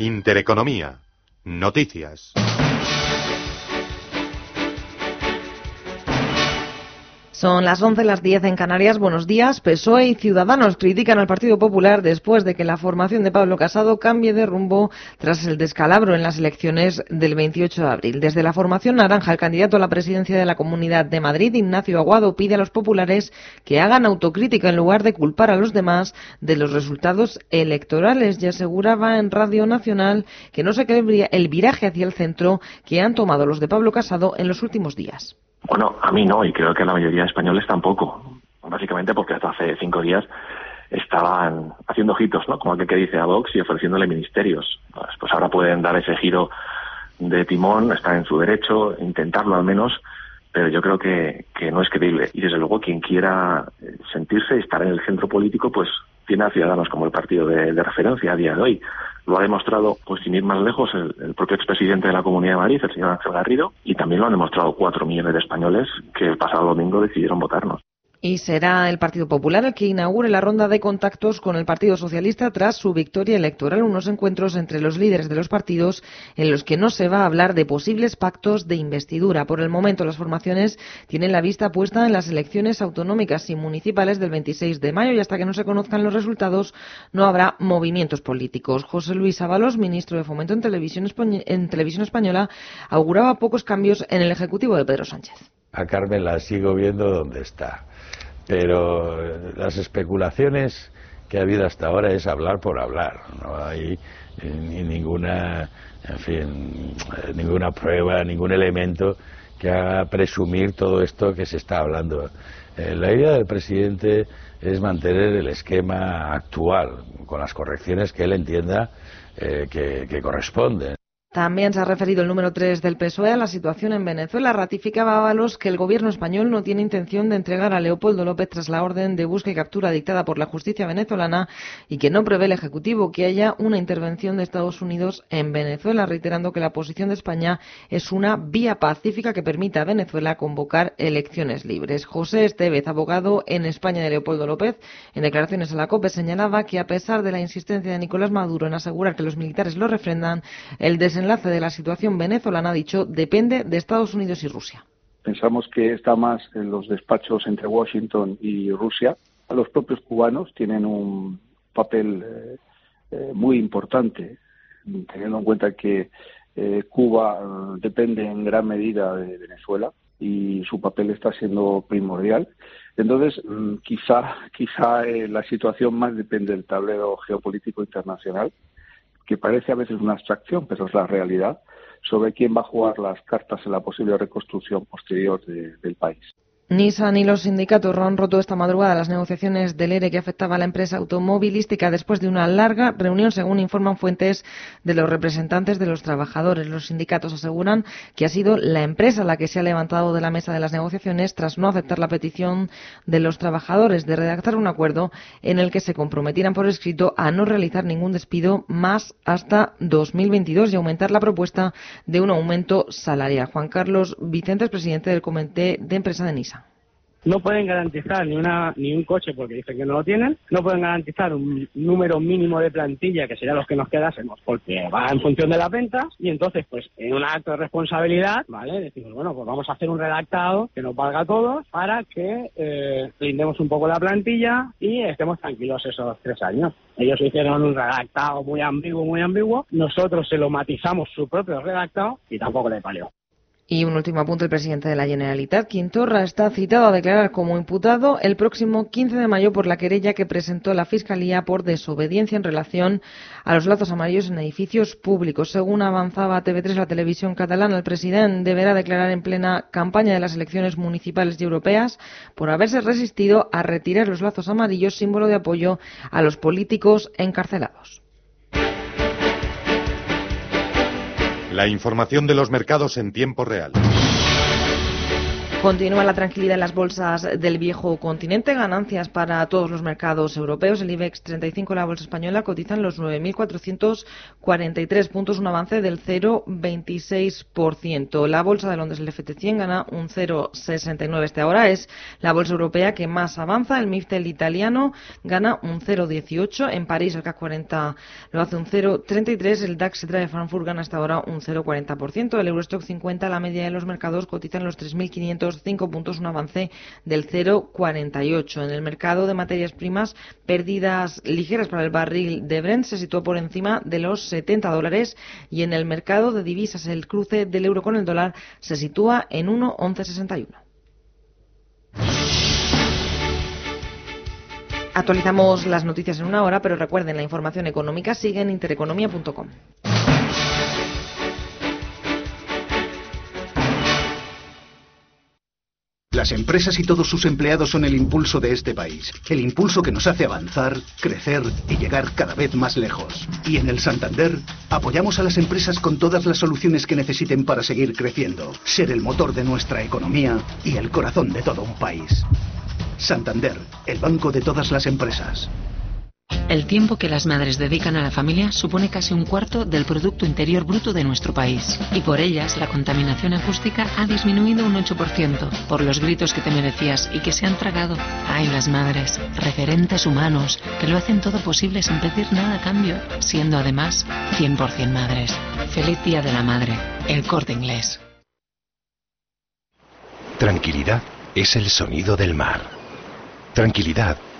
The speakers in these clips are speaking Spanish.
Intereconomía. Noticias. Son las 11, las 10 en Canarias. Buenos días. PSOE y Ciudadanos critican al Partido Popular después de que la formación de Pablo Casado cambie de rumbo tras el descalabro en las elecciones del 28 de abril. Desde la formación naranja, el candidato a la presidencia de la Comunidad de Madrid, Ignacio Aguado, pide a los populares que hagan autocrítica en lugar de culpar a los demás de los resultados electorales. Y aseguraba en Radio Nacional que no se cree el viraje hacia el centro que han tomado los de Pablo Casado en los últimos días. Bueno, a mí no, y creo que a la mayoría de españoles tampoco. Básicamente porque hasta hace cinco días estaban haciendo ojitos, ¿no? Como aquel que dice a Vox y ofreciéndole ministerios. Pues, pues ahora pueden dar ese giro de timón, están en su derecho, intentarlo al menos, pero yo creo que, que no es creíble. Y desde luego quien quiera sentirse y estar en el centro político, pues tiene a Ciudadanos como el partido de, de referencia a día de hoy. Lo ha demostrado, pues sin ir más lejos, el, propio expresidente de la Comunidad de Madrid, el señor Ángel Garrido, y también lo han demostrado cuatro millones de españoles que el pasado domingo decidieron votarnos. Y será el Partido Popular el que inaugure la ronda de contactos con el Partido Socialista tras su victoria electoral, unos encuentros entre los líderes de los partidos en los que no se va a hablar de posibles pactos de investidura. Por el momento, las formaciones tienen la vista puesta en las elecciones autonómicas y municipales del 26 de mayo y hasta que no se conozcan los resultados no habrá movimientos políticos. José Luis Ábalos, ministro de Fomento en Televisión, en Televisión Española, auguraba pocos cambios en el Ejecutivo de Pedro Sánchez. A Carmen la sigo viendo donde está pero las especulaciones que ha habido hasta ahora es hablar por hablar, no hay ni ninguna, en fin, ninguna prueba, ningún elemento que haga presumir todo esto que se está hablando. Eh, la idea del presidente es mantener el esquema actual, con las correcciones que él entienda eh, que, que corresponden. También se ha referido el número 3 del PSOE a la situación en Venezuela. Ratificaba Ábalos que el gobierno español no tiene intención de entregar a Leopoldo López tras la orden de búsqueda y captura dictada por la justicia venezolana y que no prevé el Ejecutivo que haya una intervención de Estados Unidos en Venezuela, reiterando que la posición de España es una vía pacífica que permita a Venezuela convocar elecciones libres. José Estevez, abogado en España de Leopoldo López, en declaraciones a la COPE señalaba que a pesar de la insistencia de Nicolás Maduro en asegurar que los militares lo refrendan, el desenlace de la situación venezolana, ha dicho, depende de Estados Unidos y Rusia. Pensamos que está más en los despachos entre Washington y Rusia. Los propios cubanos tienen un papel eh, eh, muy importante, teniendo en cuenta que eh, Cuba depende en gran medida de Venezuela y su papel está siendo primordial. Entonces, mm, quizá, quizá la situación más depende del tablero geopolítico internacional que parece a veces una abstracción, pero es la realidad, sobre quién va a jugar las cartas en la posible reconstrucción posterior de, del país. Nissan y los sindicatos han roto esta madrugada las negociaciones del ERE que afectaba a la empresa automovilística después de una larga reunión, según informan fuentes de los representantes de los trabajadores. Los sindicatos aseguran que ha sido la empresa la que se ha levantado de la mesa de las negociaciones tras no aceptar la petición de los trabajadores de redactar un acuerdo en el que se comprometieran por escrito a no realizar ningún despido más hasta 2022 y aumentar la propuesta de un aumento salarial. Juan Carlos Vicente es presidente del Comité de Empresa de Nissan no pueden garantizar ni una ni un coche porque dicen que no lo tienen, no pueden garantizar un número mínimo de plantilla que sería los que nos quedásemos porque va en función de las ventas y entonces pues en un acto de responsabilidad, ¿vale? Decimos, bueno, pues vamos a hacer un redactado que nos valga a todos para que eh, blindemos un poco la plantilla y estemos tranquilos esos tres años. Ellos hicieron un redactado muy ambiguo, muy ambiguo, nosotros se lo matizamos su propio redactado y tampoco le palió. Y un último apunte, el presidente de la Generalitat, Quintorra, está citado a declarar como imputado el próximo 15 de mayo por la querella que presentó la Fiscalía por desobediencia en relación a los lazos amarillos en edificios públicos. Según avanzaba TV3, la televisión catalana, el presidente deberá declarar en plena campaña de las elecciones municipales y europeas por haberse resistido a retirar los lazos amarillos, símbolo de apoyo a los políticos encarcelados. La información de los mercados en tiempo real. Continúa la tranquilidad en las bolsas del viejo continente, ganancias para todos los mercados europeos. El IBEX 35, la bolsa española, cotiza en los 9.443 puntos, un avance del 0,26%. La bolsa de Londres, el FT100, gana un 0,69. Este ahora es la bolsa europea que más avanza. El MIFTEL italiano gana un 0,18. En París, el CAC 40 lo hace un 0,33. El DAX de Frankfurt gana hasta ahora un 0,40%. El Eurostock 50, la media de los mercados, cotiza en los 3.500 cinco puntos, un avance del 0,48. En el mercado de materias primas, pérdidas ligeras para el barril de Brent se situó por encima de los 70 dólares y en el mercado de divisas el cruce del euro con el dólar se sitúa en 1,1161. Actualizamos las noticias en una hora, pero recuerden, la información económica sigue en intereconomía.com. Las empresas y todos sus empleados son el impulso de este país. El impulso que nos hace avanzar, crecer y llegar cada vez más lejos. Y en el Santander apoyamos a las empresas con todas las soluciones que necesiten para seguir creciendo, ser el motor de nuestra economía y el corazón de todo un país. Santander, el banco de todas las empresas. El tiempo que las madres dedican a la familia supone casi un cuarto del Producto Interior Bruto de nuestro país. Y por ellas, la contaminación acústica ha disminuido un 8%, por los gritos que te merecías y que se han tragado. Ay, las madres, referentes humanos, que lo hacen todo posible sin pedir nada a cambio, siendo además 100% madres. Feliz Día de la Madre, el corte inglés. Tranquilidad es el sonido del mar. Tranquilidad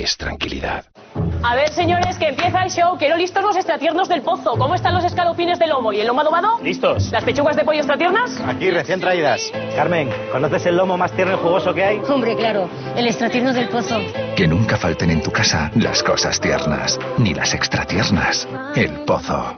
es tranquilidad. A ver, señores, que empieza el show. Quiero listos los extratiernos del pozo. ¿Cómo están los escalopines de lomo y el lomo adobado? Listos. ¿Las pechugas de pollo extratiernas? Aquí, recién traídas. Carmen, ¿conoces el lomo más tierno y jugoso que hay? Hombre, claro. El extratierno del pozo. Que nunca falten en tu casa las cosas tiernas, ni las extratiernas. El pozo.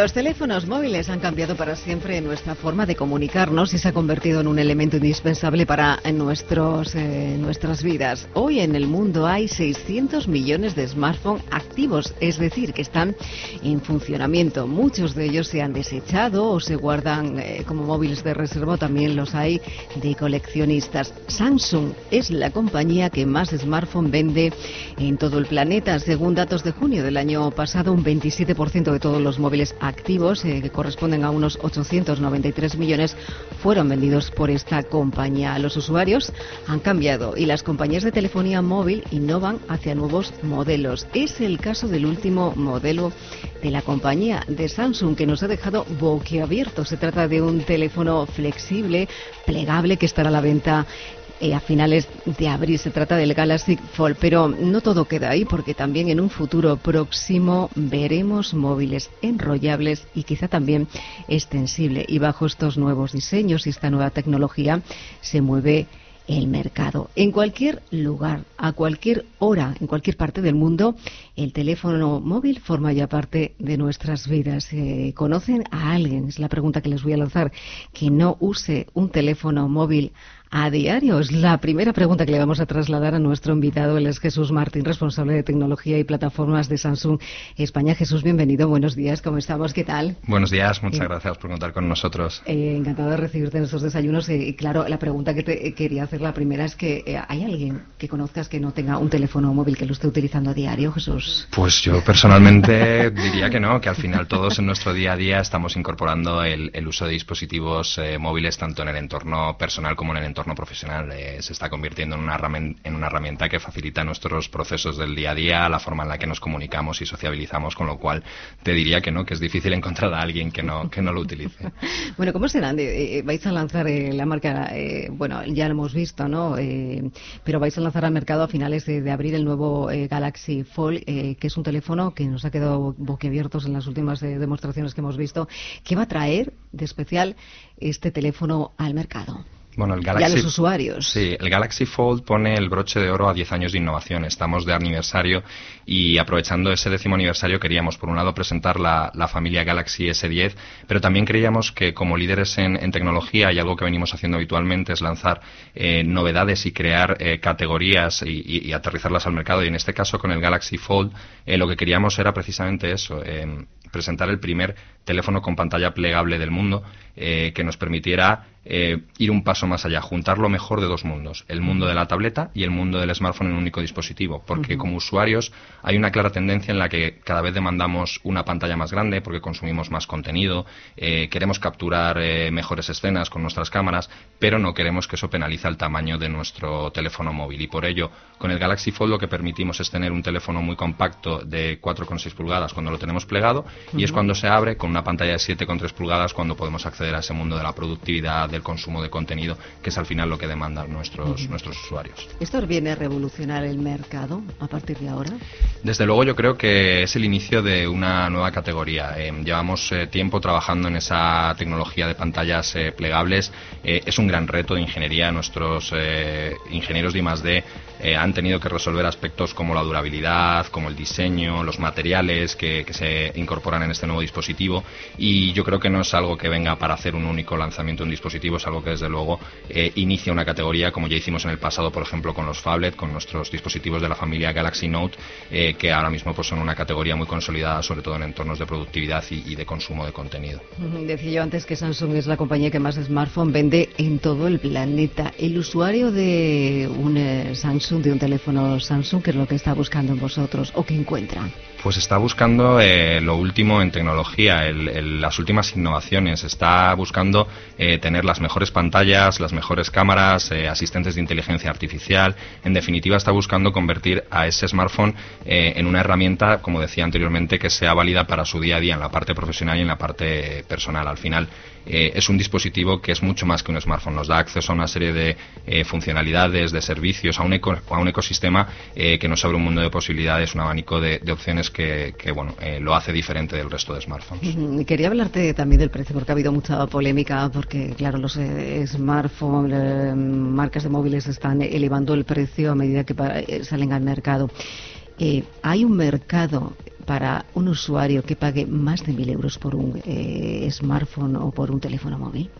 Los teléfonos móviles han cambiado para siempre nuestra forma de comunicarnos y se ha convertido en un elemento indispensable para nuestros, eh, nuestras vidas. Hoy en el mundo hay 600 millones de smartphones activos, es decir, que están en funcionamiento. Muchos de ellos se han desechado o se guardan eh, como móviles de reserva, también los hay de coleccionistas. Samsung es la compañía que más smartphones vende en todo el planeta. Según datos de junio del año pasado, un 27% de todos los móviles activos, eh, que corresponden a unos 893 millones, fueron vendidos por esta compañía. Los usuarios han cambiado y las compañías de telefonía móvil innovan hacia nuevos modelos. Es el caso del último modelo de la compañía de Samsung que nos ha dejado boquiabierto. Se trata de un teléfono flexible, plegable, que estará a la venta eh, a finales de abril. Se trata del Galaxy Fold, pero no todo queda ahí porque también en un futuro próximo veremos móviles enrollables y quizá también extensible. Y bajo estos nuevos diseños y esta nueva tecnología se mueve el mercado. En cualquier lugar, a cualquier hora, en cualquier parte del mundo, el teléfono móvil forma ya parte de nuestras vidas. Eh, ¿Conocen a alguien? Es la pregunta que les voy a lanzar. Que no use un teléfono móvil a diario? Es la primera pregunta que le vamos a trasladar a nuestro invitado. Él es Jesús Martín, responsable de tecnología y plataformas de Samsung España. Jesús, bienvenido. Buenos días. ¿Cómo estamos? ¿Qué tal? Buenos días. Muchas eh, gracias por contar con nosotros. Eh, encantado de recibirte en estos desayunos. Eh, y claro, la pregunta que te quería hacer la primera es que ¿hay alguien que conozcas que no tenga un teléfono móvil que lo esté utilizando a diario, Jesús? Pues yo personalmente diría que no, que al final todos en nuestro día a día estamos incorporando el, uso de dispositivos móviles tanto en el entorno personal como en el entorno profesional. se está convirtiendo en una, en una herramienta que facilita nuestros procesos del día a día, la forma en la que nos comunicamos y sociabilizamos, con lo cual te diría que no, que es difícil encontrar a alguien que no, que no lo utilice. bueno, ¿cómo será? Eh, vais a lanzar eh, la marca, eh, bueno, ya lo hemos visto, ¿no? pero vais a lanzar al mercado a finales de, de abril el nuevo Galaxy Fold, que es un teléfono que nos ha quedado boquiabiertos en las últimas demostraciones que hemos visto. ¿Qué va a traer de especial este teléfono al mercado? Bueno, el Galaxy, los usuarios. Sí, el Galaxy Fold pone el broche de oro a 10 años de innovación. Estamos de aniversario y aprovechando ese décimo aniversario queríamos, por un lado, presentar la, familia Galaxy S10, pero también creíamos que como líderes en, tecnología y algo que venimos haciendo habitualmente es lanzar eh, novedades y crear eh, categorías y, aterrizarlas al mercado. Y en este caso, con el Galaxy Fold, eh, lo que queríamos era precisamente eso presentar el primer teléfono con pantalla plegable del mundo eh, que nos permitiera eh, ir un paso más allá, juntar lo mejor de dos mundos, el mundo de la tableta y el mundo del smartphone en un único dispositivo, porque como usuarios hay una clara tendencia en la que cada vez demandamos una pantalla más grande porque consumimos más contenido, eh, queremos capturar mejores escenas con nuestras cámaras, pero no queremos que eso penalice el tamaño de nuestro teléfono móvil. Y por ello con el Galaxy Fold lo que permitimos es tener un teléfono muy compacto de 4,6 pulgadas cuando lo tenemos plegado y es cuando se abre con una pantalla de 7,3 pulgadas cuando podemos acceder a ese mundo de la productividad, del consumo de contenido, que es al final lo que demandan nuestros, nuestros usuarios. ¿Esto viene a revolucionar el mercado a partir de ahora? Desde luego yo creo que es el inicio de una nueva categoría. Eh, llevamos eh, tiempo trabajando en esa tecnología de pantallas eh, plegables. es un gran reto de ingeniería. Nuestros ingenieros de I+.D. han tenido que resolver aspectos como la durabilidad, como el diseño, los materiales que, que se incorporan en este nuevo dispositivo y yo creo que no es algo que venga para hacer un único lanzamiento de un dispositivo, es algo que desde luego inicia una categoría como ya hicimos en el pasado, por ejemplo, con los phablet, con nuestros dispositivos de la familia Galaxy Note, que ahora mismo pues, son una categoría muy consolidada, sobre todo en entornos de productividad y, de consumo de contenido. Decía yo antes que Samsung es la compañía que más smartphone vende en todo el planeta. El usuario de un eh, Samsung, de un teléfono Samsung, ¿qué es lo que está buscando en vosotros o qué encuentra? Pues está buscando eh, lo último en tecnología, las últimas innovaciones. Está buscando eh, tener las mejores pantallas, las mejores cámaras, eh, asistentes de inteligencia artificial. En definitiva, está buscando convertir a ese smartphone en una herramienta, como decía anteriormente, que sea válida para su día a día en la parte profesional y en la parte personal. Al final, eh, es un dispositivo que es mucho más que un smartphone. Nos da acceso a una serie de eh, funcionalidades, de servicios, a un, a un ecosistema eh, que nos abre un mundo de posibilidades, un abanico de, opciones que, bueno, lo hace diferente del resto de smartphones. Quería hablarte también del precio, porque ha habido mucha polémica, porque claro, los smartphones, marcas de móviles están elevando el precio a medida que salen al mercado. hay un mercado para un usuario que pague más de mil euros por un eh, smartphone o por un teléfono móvil?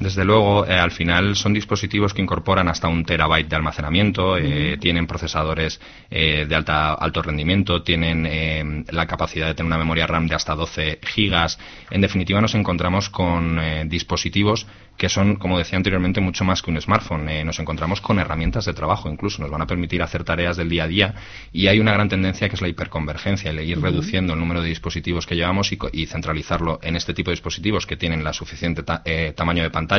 Desde luego, eh, al final son dispositivos que incorporan hasta un terabyte de almacenamiento, eh, tienen procesadores de alta, alto rendimiento, tienen la capacidad de tener una memoria RAM de hasta 12 gigas. En definitiva, nos encontramos con dispositivos que son, como decía anteriormente, mucho más que un smartphone. Eh, nos encontramos con herramientas de trabajo, incluso nos van a permitir hacer tareas del día a día y hay una gran tendencia que es la hiperconvergencia, el ir reduciendo el número de dispositivos que llevamos y, centralizarlo en este tipo de dispositivos que tienen la suficiente eh, tamaño de pantalla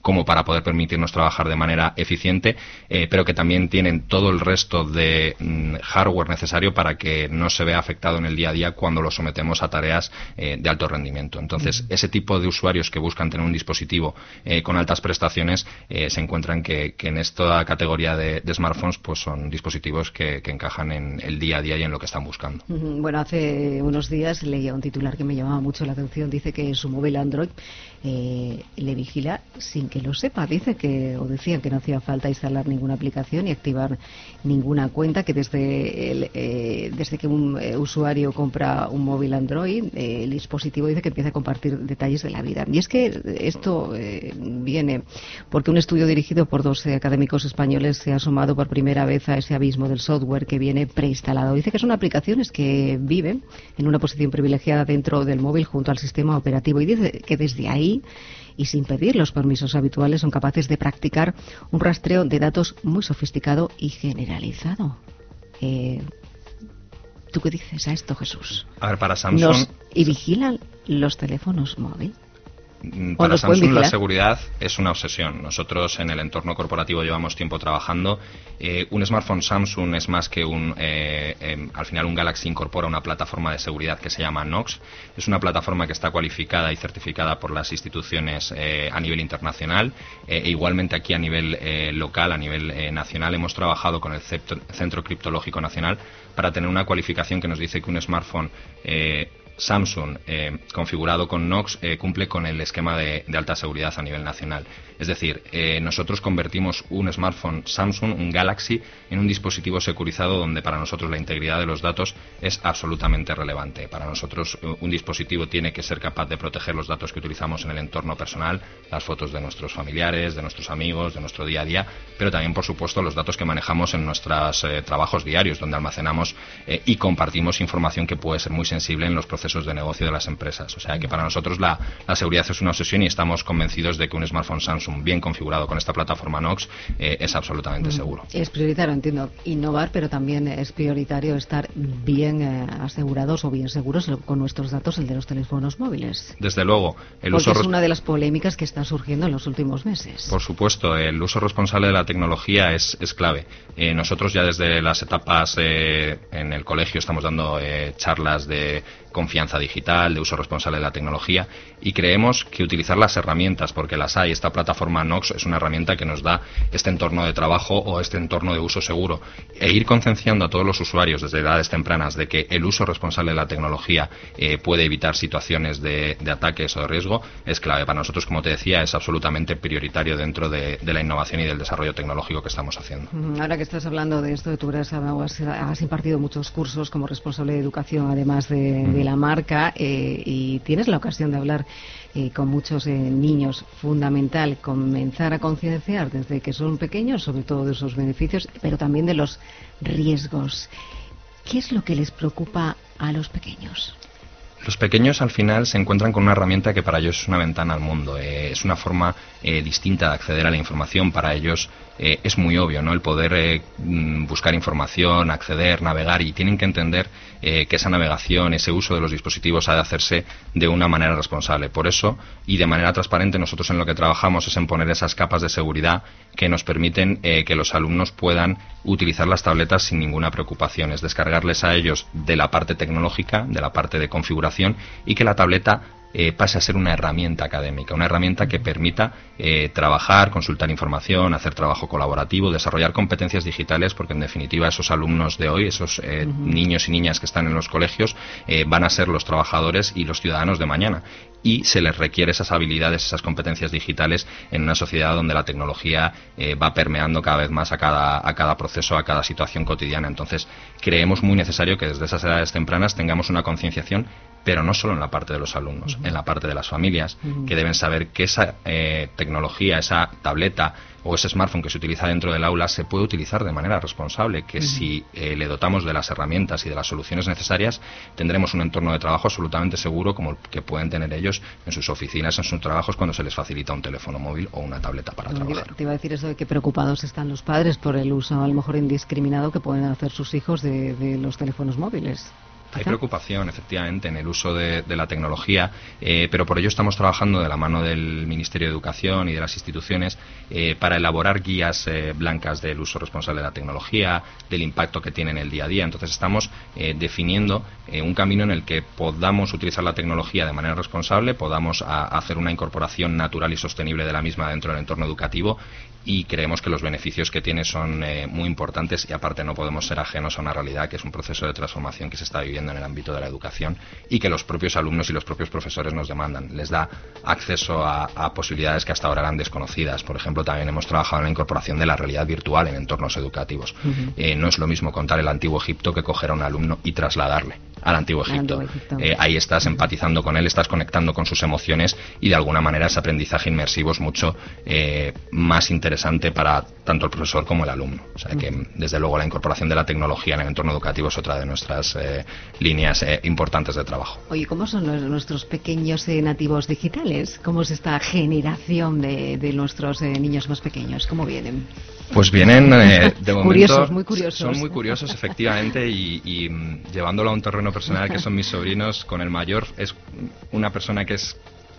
como para poder permitirnos trabajar de manera eficiente, eh, pero que también tienen todo el resto de mm, hardware necesario para que no se vea afectado en el día a día cuando lo sometemos a tareas de alto rendimiento. Entonces, ese tipo de usuarios que buscan tener un dispositivo eh, con altas prestaciones eh, se encuentran que, en esta categoría de, smartphones pues son dispositivos que, encajan en el día a día y en lo que están buscando. Bueno, hace unos días leía un titular que me llamaba mucho la atención. Dice que su móvil Android eh, le vigila sin que lo sepa. Dice que, o decían que no hacía falta instalar ninguna aplicación y activar ninguna cuenta, que desde, el, eh, desde que un eh, usuario compra un móvil Android, eh, el dispositivo dice que empieza a compartir detalles de la vida. Y es que esto viene porque un estudio dirigido por dos académicos españoles se ha asomado por primera vez a ese abismo del software que viene preinstalado. Dice que son aplicaciones que viven en una posición privilegiada dentro del móvil junto al sistema operativo y dice que desde ahí y sin pedir los permisos habituales son capaces de practicar un rastreo de datos muy sofisticado y generalizado. Eh, ¿Tú qué dices a esto, Jesús? A ver, para Samsung... ¿Y vigilan los teléfonos móviles? Mm, para Samsung la seguridad es una obsesión. Nosotros en el entorno corporativo llevamos tiempo trabajando. Eh, un smartphone Samsung es más que un... Eh, em, al final un Galaxy incorpora una plataforma de seguridad que se llama Knox. Es una plataforma que está cualificada y certificada por las instituciones eh, a nivel internacional e igualmente aquí a nivel local, a nivel nacional. Hemos trabajado con el Centro Criptológico Nacional para tener una cualificación que nos dice que un smartphone Samsung, eh, configurado con Knox, eh, cumple con el esquema de, alta seguridad a nivel nacional. Es decir, eh, nosotros convertimos un smartphone Samsung, un Galaxy, en un dispositivo securizado donde para nosotros la integridad de los datos es absolutamente relevante. Para nosotros un dispositivo tiene que ser capaz de proteger los datos que utilizamos en el entorno personal, las fotos de nuestros familiares, de nuestros amigos, de nuestro día a día, pero también, por supuesto, los datos que manejamos en nuestros trabajos diarios, donde almacenamos y compartimos información que puede ser muy sensible en los procesos de negocio de las empresas. O sea que para nosotros la, seguridad es una obsesión y estamos convencidos de que un smartphone Samsung bien configurado con esta plataforma Knox eh, es absolutamente mm. seguro. Es prioritario, entiendo, innovar, pero también es prioritario estar bien eh, asegurados o bien seguros con nuestros datos, el de los teléfonos móviles. Desde luego, el uso es una de las polémicas que está surgiendo en los últimos meses. Por supuesto, el uso responsable de la tecnología es, es clave. Eh, nosotros ya desde las etapas en el colegio estamos dando charlas de confianza digital, de uso responsable de la tecnología y creemos que utilizar las herramientas, porque las hay, esta plataforma Nox es una herramienta que nos da este entorno de trabajo o este entorno de uso seguro e ir concienciando a todos los usuarios desde edades tempranas de que el uso responsable de la tecnología eh, puede evitar situaciones de, ataques o de riesgo es clave. Para nosotros, como te decía, es absolutamente prioritario dentro de, la innovación y del desarrollo tecnológico que estamos haciendo. Ahora que estás hablando de esto, tú has, has impartido muchos cursos como responsable de educación, además de, de la marca eh, y tienes la ocasión de hablar eh, con muchos eh, niños. Fundamental comenzar a concienciar desde que son pequeños, sobre todo de esos beneficios, pero también de los riesgos. ¿Qué es lo que les preocupa a los pequeños? Los pequeños al final se encuentran con una herramienta que para ellos es una ventana al mundo, es una forma distinta de acceder a la información. Para ellos es muy obvio, ¿no? El poder mm, buscar información, acceder, navegar y tienen que entender eh, que esa navegación, ese uso de los dispositivos ha de hacerse de una manera responsable. Por eso, y de manera transparente, nosotros en lo que trabajamos es en poner esas capas de seguridad que nos permiten eh, que los alumnos puedan utilizar las tabletas sin ninguna preocupación. Es descargarles a ellos de la parte tecnológica, de la parte de configuración y que la tableta eh, pase a ser una herramienta académica, una herramienta que permita eh, trabajar, consultar información, hacer trabajo colaborativo, desarrollar competencias digitales, porque en definitiva esos alumnos de hoy, esos eh, niños y niñas que están en los colegios, van a ser los trabajadores y los ciudadanos de mañana. Y se les requiere esas habilidades, esas competencias digitales en una sociedad donde la tecnología va permeando cada vez más a cada, a cada proceso, a cada situación cotidiana. Entonces, creemos muy necesario que desde esas edades tempranas tengamos una concienciación pero no solo en la parte de los alumnos, en la parte de las familias, que deben saber que esa eh, tecnología, esa tableta o ese smartphone que se utiliza dentro del aula se puede utilizar de manera responsable, que si eh, le dotamos de las herramientas y de las soluciones necesarias, tendremos un entorno de trabajo absolutamente seguro como el que pueden tener ellos en sus oficinas, en sus trabajos, cuando se les facilita un teléfono móvil o una tableta para trabajar. Te iba a decir eso de que preocupados están los padres por el uso, a lo mejor indiscriminado, que pueden hacer sus hijos de los teléfonos móviles. Hay preocupación, efectivamente, en el uso de, la tecnología, eh, pero por ello estamos trabajando de la mano del Ministerio de Educación y de las instituciones eh, para elaborar guías eh, blancas del uso responsable de la tecnología, del impacto que tiene en el día a día. Entonces estamos definiendo un camino en el que podamos utilizar la tecnología de manera responsable, podamos hacer una incorporación natural y sostenible de la misma dentro del entorno educativo y creemos que los beneficios que tiene son muy importantes y aparte no podemos ser ajenos a una realidad que es un proceso de transformación que se está viviendo viviendo en el ámbito de la educación y que los propios alumnos y los propios profesores nos demandan. Les da acceso a, posibilidades que hasta ahora eran desconocidas. Por ejemplo, también hemos trabajado en la incorporación de la realidad virtual en entornos educativos. Eh, no es lo mismo contar el antiguo Egipto que coger a un alumno y trasladarle al antiguo Egipto. Eh, ahí estás empatizando con él, estás conectando con sus emociones y de alguna manera ese aprendizaje inmersivo es mucho eh, más interesante para tanto el profesor como el alumno. O sea que desde luego la incorporación de la tecnología en el entorno educativo es otra de nuestras eh, líneas importantes de trabajo. Oye, ¿cómo son nuestros pequeños nativos digitales? ¿Cómo es esta generación de, nuestros niños más pequeños? ¿Cómo vienen? Pues vienen de momento, curiosos, muy curiosos. Son muy curiosos, efectivamente, y, y mm, llevándolo a un terreno personal que son mis sobrinos, con el mayor es una persona que es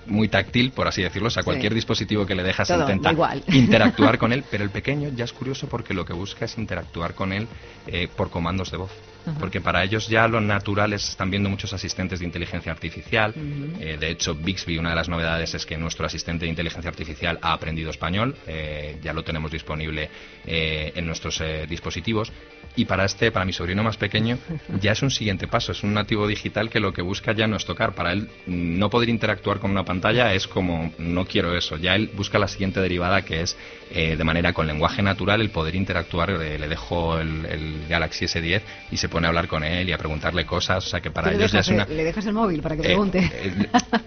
muy táctil, por así decirlo, o sea, cualquier dispositivo que le dejas intenta interactuar con él, pero el pequeño ya es curioso porque lo que busca es interactuar con él eh, por comandos de voz. Porque para ellos ya lo natural es, están viendo muchos asistentes de inteligencia artificial. Eh, de hecho, Bixby, una de las novedades es que nuestro asistente de inteligencia artificial ha aprendido español. Eh, ya lo tenemos disponible en nuestros dispositivos. Y para este, para mi sobrino más pequeño, ya es un siguiente paso. Es un nativo digital que lo que busca ya no es tocar. Para él, no poder interactuar con una pantalla es como, no quiero eso. Ya él busca la siguiente derivada que es, eh, de manera con lenguaje natural, el poder interactuar. Eh, le dejo el, Galaxy S10 y se pone a hablar con él y a preguntarle cosas. O sea que para ellos ya es una. Le dejas el móvil para que eh, pregunte.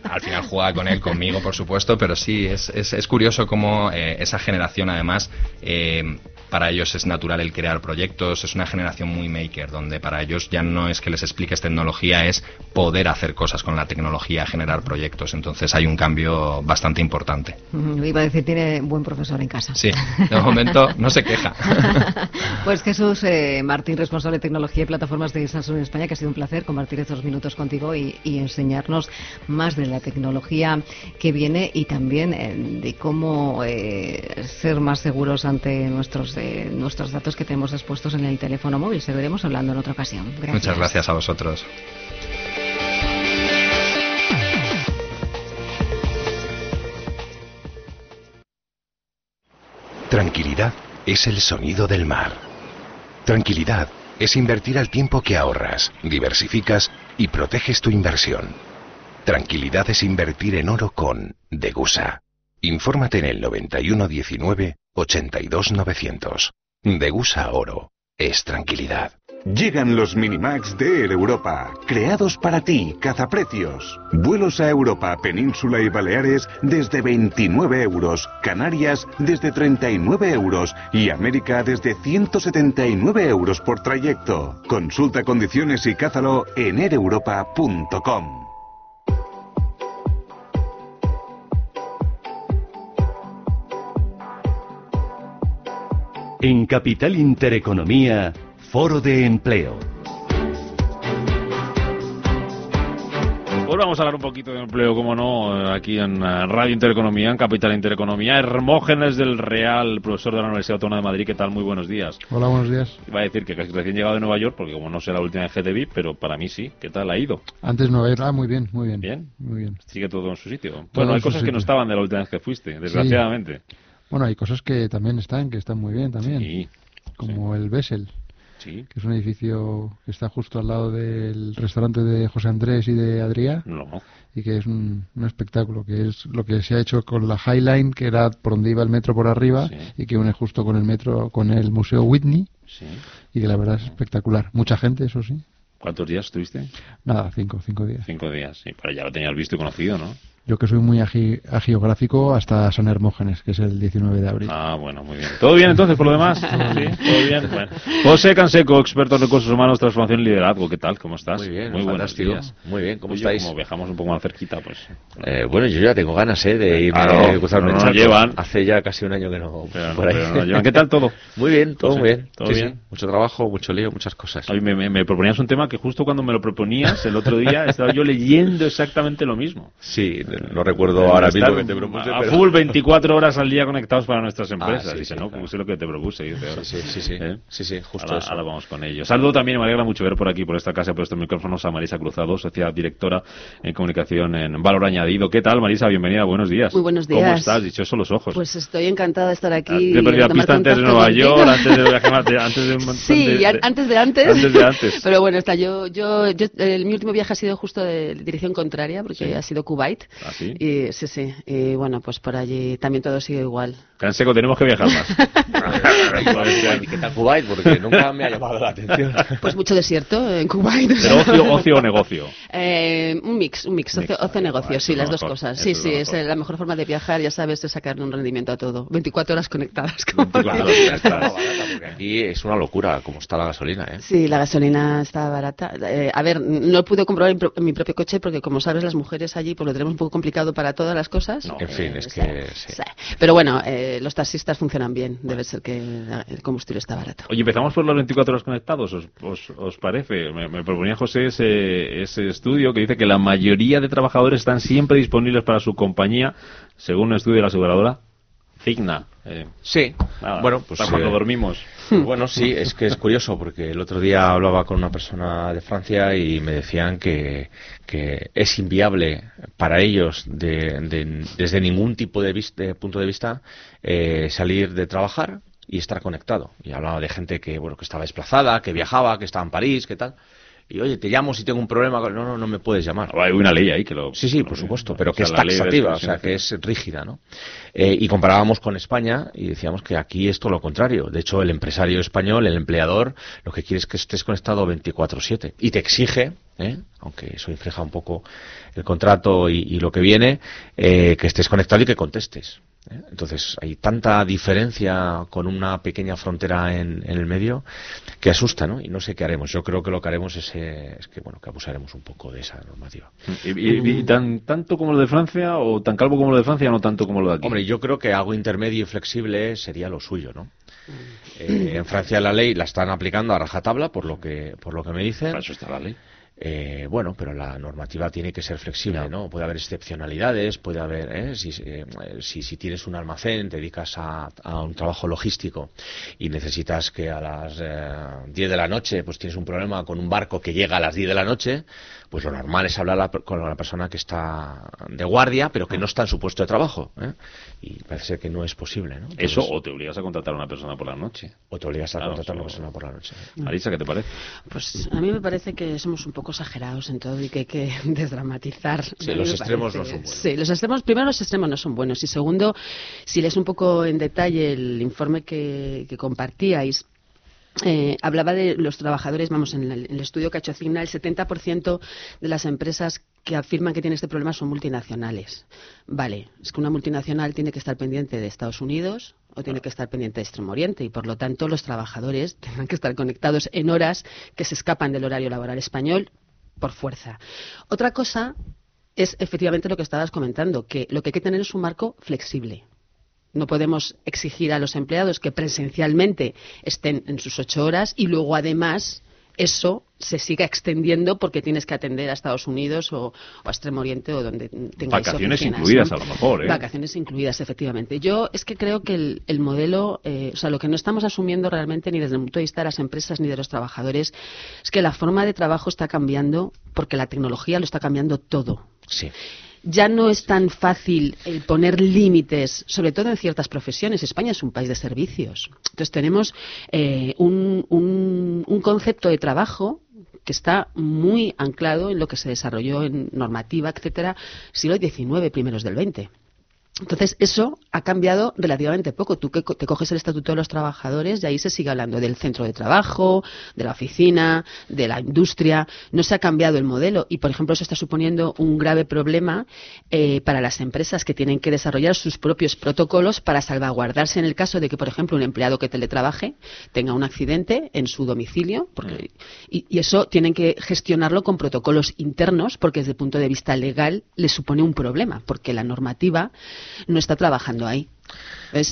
al final juega con él, conmigo, por supuesto, pero sí, es, es, es curioso cómo esa generación, además, para ellos es natural el crear proyectos, es una generación muy maker, donde para ellos ya no es que les expliques tecnología, es poder hacer cosas con la tecnología, generar proyectos. Entonces hay un cambio bastante importante. iba a decir, tiene buen profesor en casa. Sí, de momento no se queja. pues Jesús eh, Martín, responsable de tecnología y plataformas de Samsung en España, que ha sido un placer compartir estos minutos contigo y, enseñarnos más de la tecnología que viene y también eh, de cómo eh, ser más seguros ante nuestros nuestros datos que tenemos expuestos en el teléfono móvil. Seguiremos hablando en otra ocasión. Muchas gracias a vosotros. Tranquilidad es el sonido del mar. Tranquilidad es invertir al tiempo que ahorras, diversificas y proteges tu inversión. Tranquilidad es invertir en oro con Degusa. Infórmate en el 9119 82900. Degusa Oro. Es tranquilidad. Llegan los Minimax de Air Europa, creados para ti, cazaprecios. Vuelos a Europa, Península y Baleares desde 29 euros, Canarias desde 39 euros y América desde 179 euros por trayecto. Consulta condiciones y cázalo en aereuropa.com. En Capital Intereconomía, Foro de Empleo. Pues vamos a hablar un poquito de empleo, como no, aquí en eh, Radio Intereconomía, en Capital Intereconomía. Hermógenes del Real, profesor de la Universidad Autónoma de Madrid, ¿qué tal? Muy buenos días. Hola, buenos días. Iba a decir que casi recién llegado de Nueva York, porque como no sé la última vez que te vi, pero para mí sí. ¿Qué tal ha ido? Antes Nueva York, ah, muy bien, muy bien. ¿Bien? Muy bien. Sigue todo en su sitio. bueno, hay cosas que no estaban de la última vez que fuiste, desgraciadamente. Bueno, hay cosas que también están, que están muy bien también. Sí. Como el Bessel. Sí. que es un edificio que está justo al lado del restaurante de José Andrés y de Adrià. No. Y que es un, espectáculo, que es lo que se ha hecho con la High Line, que era por donde iba el metro por arriba, y que une justo con el metro, con el Museo Whitney. Sí. Y que la verdad es espectacular. Mucha gente, eso sí. ¿Cuántos días estuviste? Nada, cinco, cinco días. Cinco días, sí, pero ya lo tenías visto y conocido, ¿no? Yo que soy muy agiográfico hasta San Hermógenes, que es el 19 de abril. Ah, bueno, muy bien. ¿Todo bien entonces por lo demás? ¿Sí? ¿Todo bien? Bueno. José Canseco, experto en recursos humanos, transformación y liderazgo. ¿Qué tal? ¿Cómo estás? Muy bien, muy buenos días. Muy bien, ¿cómo estáis? Como viajamos un poco más cerquita, pues... Eh, bueno, yo ya tengo ganas, ¿eh? De irme a cruzarme no, llevan. Hace ya casi un año que no... por ahí. llevan. ¿Qué tal todo? Muy bien, todo muy bien. ¿Todo bien? Mucho trabajo, mucho lío, muchas cosas. A me, me, proponías un tema que justo cuando me lo proponías el otro día estaba yo leyendo exactamente lo mismo. Sí, no recuerdo ahora mismo que te propuse. A pero- full 24 horas al día conectados para nuestras empresas. Ah, sí, dice, sí, no, claro. puse lo que te propuse. Dice, ahora. Sí, sí, sí, ¿Eh? sí, sí, justo ahora, eso. ahora vamos con ello. Saludo también, y me alegra mucho ver por aquí, por esta casa, por estos micrófonos, a Marisa Cruzado, sociedad directora en comunicación en Valor Añadido. ¿Qué tal, Marisa? Bienvenida, buenos días. Muy buenos ¿Cómo días. estás? Dichoso los ojos. Pues estoy encantada de estar aquí. Te he perdido la pista antes de Nueva contigo. York, antes de viajar, antes antes de montón Sí, de- de- antes de antes. Antes de antes. Pero bueno, está. Yo, yo, yo, el, mi último viaje ha sido justo de dirección contraria, porque Sí. ha sido Kuwait. ¿Ah? Y sí, sí. Y bueno, pues por allí también todo sigue igual. Tan seco, tenemos que viajar más. ¿Y qué tal Kuwait? Porque nunca me ha llamado la atención. Pues mucho desierto en Kuwait. Pero ocio, ocio o negocio. Eh, un mix, un mix, ocio, ocio negocio, sí, las dos cosas. Sí, sí, es eh, la mejor forma de viajar, ya sabes, es sacarle un rendimiento a todo. 24 horas conectadas. como Claro, que- está barata, porque aquí es una locura como está la gasolina, ¿eh? Sí, la gasolina está barata. Eh, a ver, no pude comprobar en, pro- en mi propio coche porque, como sabes, las mujeres allí pues lo tenemos un poco complicado para todas las cosas. En fin, es que... sí. Pero bueno, eh, los taxistas funcionan bien. Debe ser que el combustible está barato. Oye, empezamos por los 24 horas conectados, ¿os, os, os parece? Me, me proponía José ese, ese estudio que dice que la mayoría de trabajadores están siempre disponibles para su compañía, según un estudio de la aseguradora Cigna. Eh, Sí, nada, bueno, pues para cuando eh, dormimos. Bueno, sí, es que es curioso porque el otro día hablaba con una persona de Francia y me decían que, que es inviable para ellos de- de- desde ningún tipo de, de punto de vista eh, salir de trabajar y estar conectado. Y hablaba de gente que bueno que estaba desplazada, que viajaba, que estaba en París, que tal. Y oye, te llamo si tengo un problema. No, no, no me puedes llamar. Hay una ley ahí que lo. Sí, sí, por supuesto, pero O que sea, es ley de taxativa, o sea, que es rígida, ¿no? Eh, y comparábamos con España y decíamos que aquí es todo lo contrario. De hecho, el empresario español, el empleador, lo que quiere es que estés conectado 24/7 y te exige, ¿eh? aunque eso infleja un poco el contrato y, y lo que viene, eh, que estés conectado y que contestes. Entonces, hay tanta diferencia con una pequeña frontera en, en el medio que asusta, ¿no? Y no sé qué haremos. Yo creo que lo que haremos es, eh, es que, bueno, que abusaremos un poco de esa normativa. ¿Y, y- y tan, tanto como lo de Francia o tan calvo como lo de Francia no tanto como lo de aquí? Hombre, yo creo que algo intermedio y flexible sería lo suyo, ¿no? Eh, en Francia la ley la están aplicando a rajatabla, por lo que por lo que me dicen. eso está la ley. Eh, bueno, pero la normativa tiene que ser flexible, ¿no? Puede haber excepcionalidades, puede haber, ¿eh? si, eh, si, si tienes un almacén, te dedicas a, a un trabajo logístico y necesitas que a las eh, 10 de la noche, pues tienes un problema con un barco que llega a las 10 de la noche, pues lo normal es hablar la- con la persona que está de guardia, pero que no está en su puesto de trabajo. ¿eh? Y parece ser que no es posible, ¿no? Eso, Entonces- o te obligas a contratar a una persona por la noche. o te obligas a Claro, contratar a una eso- persona por la noche. Marisa, ¿qué te parece? Pues a mí me parece que somos un poco exagerados en todo y que hay que desdramatizar. Sí, los extremos no parece. son buenos. Sí, los extremos, primero los extremos no son buenos y segundo, si lees un poco en detalle el informe que, que compartíais, eh, hablaba de los trabajadores, vamos, en el, estudio que ha hecho Cigna, el 70% de las empresas que afirman que tienen este problema son multinacionales. Vale, es que una multinacional tiene que estar pendiente de Estados Unidos o tiene que estar pendiente de Extremo Oriente y por lo tanto los trabajadores tendrán que estar conectados en horas que se escapan del horario laboral español por fuerza. Otra cosa es efectivamente lo que estabas comentando, que lo que hay que tener es un marco flexible. No podemos exigir a los empleados que presencialmente estén en sus ocho horas y luego además eso se siga extendiendo porque tienes que atender a Estados Unidos o, o a Extremo Oriente o donde tengáis Vacaciones oficinas, incluidas, ¿no? a lo mejor, ¿eh? Vacaciones incluidas, efectivamente. Yo es que creo que el, el modelo, eh, o sea, lo que no estamos asumiendo realmente ni desde el punto de vista de las empresas ni de los trabajadores es que la forma de trabajo está cambiando porque la tecnología lo está cambiando todo. Sí. Ya no es tan fácil poner límites, sobre todo en ciertas profesiones. España es un país de servicios. Entonces tenemos eh, un, un- un concepto de trabajo que está muy anclado en lo que se desarrolló en normativa, etcétera, siglo XIX, primeros del XX. Entonces, eso ha cambiado relativamente poco. Tú que te coges el Estatuto de los Trabajadores y ahí se sigue hablando del centro de trabajo, de la oficina, de la industria. No se ha cambiado el modelo y, por ejemplo, eso está suponiendo un grave problema eh, para las empresas que tienen que desarrollar sus propios protocolos para salvaguardarse en el caso de que, por ejemplo, un empleado que teletrabaje tenga un accidente en su domicilio. Porque, y, y eso tienen que gestionarlo con protocolos internos porque desde el punto de vista legal les supone un problema porque la normativa no está trabajando ahí.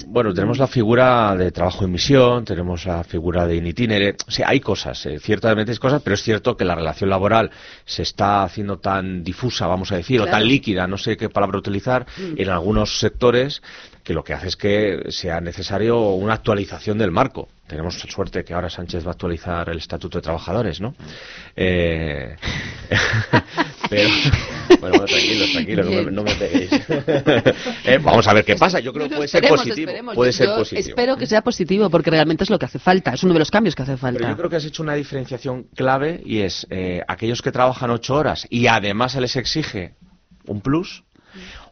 Bueno, tenemos la figura de trabajo en misión, tenemos la figura de in itinere. O sea, hay cosas, eh, ciertamente hay cosas, pero es cierto que la relación laboral se está haciendo tan difusa, vamos a decir, o tan líquida, no sé qué palabra utilizar, Mm. en algunos sectores que lo que hace es que sea necesario una actualización del marco. Tenemos suerte que ahora Sánchez va a actualizar el Estatuto de Trabajadores, ¿no? Eh, pero, bueno, bueno, tranquilos, tranquilos, no me, no me peguéis. Eh, vamos a ver qué pasa. Yo creo que puede ser Esperemos, positivo. esperemos. Puede Yo- ser yo positivo. Espero que sea positivo, porque realmente es lo que hace falta. Es uno de los cambios que hace falta. Pero yo creo que has hecho una diferenciación clave y es eh, aquellos que trabajan ocho horas y además se les exige un plus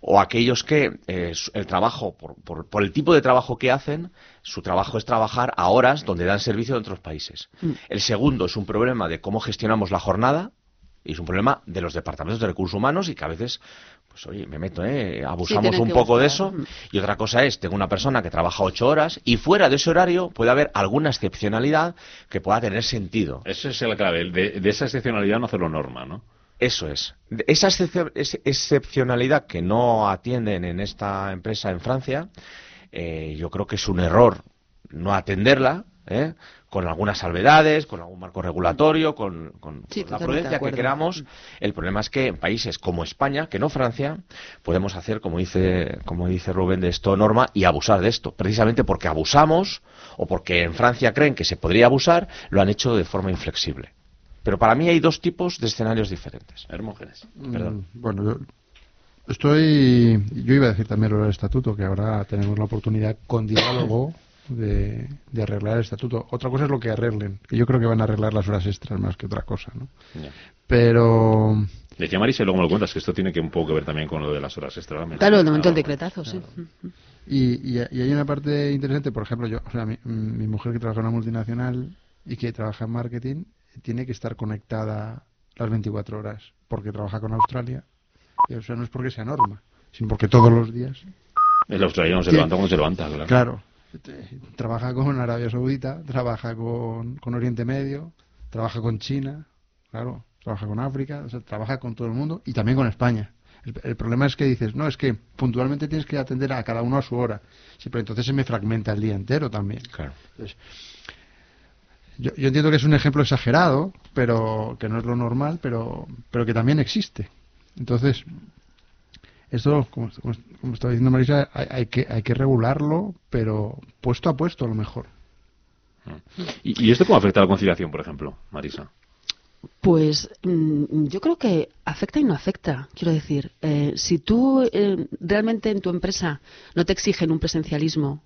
o aquellos que eh, el trabajo, por, por- por el tipo de trabajo que hacen, su trabajo es trabajar a horas donde dan servicio en otros países. Mm. El segundo es un problema de cómo gestionamos la jornada y es un problema de los departamentos de recursos humanos y que a veces, pues oye, me meto, ¿eh? abusamos un poco de eso. Y otra cosa es, tengo una persona que trabaja ocho horas y fuera de ese horario puede haber alguna excepcionalidad que pueda tener sentido. Eso es la clave, de, de esa excepcionalidad no hacerlo norma, ¿no? Eso es. De- Esa excep- es- excepcionalidad que no atienden en esta empresa en Francia, eh, yo creo que es un error no atenderla, ¿eh? Con algunas salvedades, con algún marco regulatorio, con, con- Sí, con la prudencia que queramos. El problema es que en países como España, que no Francia, podemos hacer, como dice, como dice Rubén, de esto norma y abusar de esto. Precisamente porque abusamos o porque en Francia creen que se podría abusar, lo han hecho de forma inflexible. Pero para mí hay dos tipos de escenarios diferentes. Hermógenes. Perdón. Mm, Bueno, yo estoy. Yo iba a decir también lo del estatuto, que ahora tenemos la oportunidad con diálogo de, de arreglar el estatuto. Otra cosa es lo que arreglen, que yo creo que van a arreglar las horas extras más que otra cosa, ¿no? Pero. Decía Marisa, y luego me lo cuentas, que esto tiene que un poco que ver también con lo de las horas extra. Claro, de momento el decretazo, sí. Y, y, y hay una parte interesante, por ejemplo, yo, o sea, mi, mi mujer que trabaja en una multinacional y que trabaja en marketing tiene que estar conectada las 24 horas porque trabaja con Australia. Y, o sea, no es porque sea norma, sino porque todos los días. El australiano se levanta cuando se levanta, claro. Claro. Te- Trabaja con Arabia Saudita, trabaja con, con Oriente Medio, trabaja con China, claro, trabaja con África, o sea, trabaja con todo el mundo y también con España. El, el problema es que dices, no, es que puntualmente tienes que atender a cada uno a su hora. Sí, pero entonces se me fragmenta el día entero también. Claro. Entonces, yo, yo entiendo que es un ejemplo exagerado, pero que no es lo normal, pero, pero que también existe. Entonces, esto, como, como, como estaba diciendo Marisa, hay, hay que, hay que regularlo, pero puesto a puesto a lo mejor. ¿Y, y esto cómo afecta a la conciliación, por ejemplo, Marisa? Pues mm, yo creo que afecta y no afecta. Quiero decir, eh, si tú eh, realmente en tu empresa no te exigen un presencialismo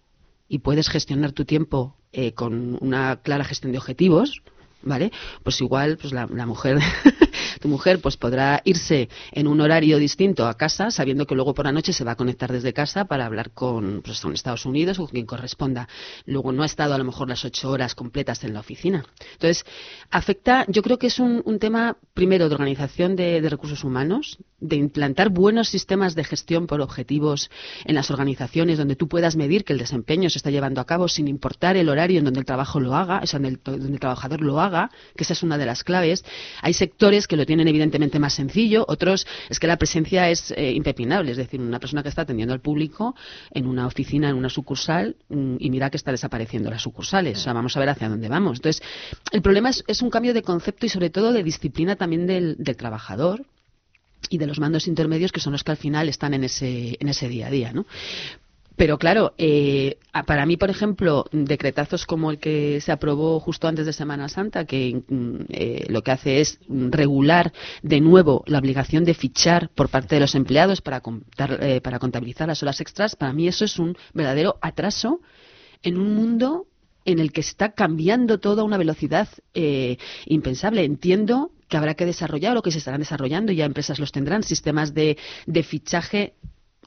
y puedes gestionar tu tiempo eh, con una clara gestión de objetivos, ¿vale? Pues igual, pues la, la mujer, tu mujer, pues podrá irse en un horario distinto a casa, sabiendo que luego por la noche se va a conectar desde casa para hablar con, pues, con Estados Unidos o con quien corresponda. Luego no ha estado a lo mejor las ocho horas completas en la oficina. Entonces, afecta, yo creo que es un, tema, primero, de organización de, recursos humanos, de implantar buenos sistemas de gestión por objetivos en las organizaciones donde tú puedas medir que el desempeño se está llevando a cabo sin importar el horario en donde el trabajo lo haga, o sea, en el- donde el trabajador lo haga, que esa es una de las claves. Hay sectores que lo tienen evidentemente más sencillo, otros es que la presencia es eh, impepinable, es decir, una persona que está atendiendo al público en una oficina, en una sucursal, mm, y mira que está desapareciendo las sucursales. O sea, vamos a ver hacia dónde vamos. Entonces, el problema es, es un cambio de concepto y sobre todo de disciplina también del, del trabajador y de los mandos intermedios que son los que al final están en ese, en ese día a día, ¿no? Pero claro, eh, para mí, por ejemplo, decretazos como el que se aprobó justo antes de Semana Santa, que mm, eh, lo que hace es regular de nuevo la obligación de fichar por parte de los empleados para, eh, para contabilizar las horas extras, para mí eso es un verdadero atraso en un mundo en el que está cambiando todo a una velocidad eh, impensable. Entiendo que habrá que desarrollar o que se estarán desarrollando, ya empresas los tendrán, sistemas de, de fichaje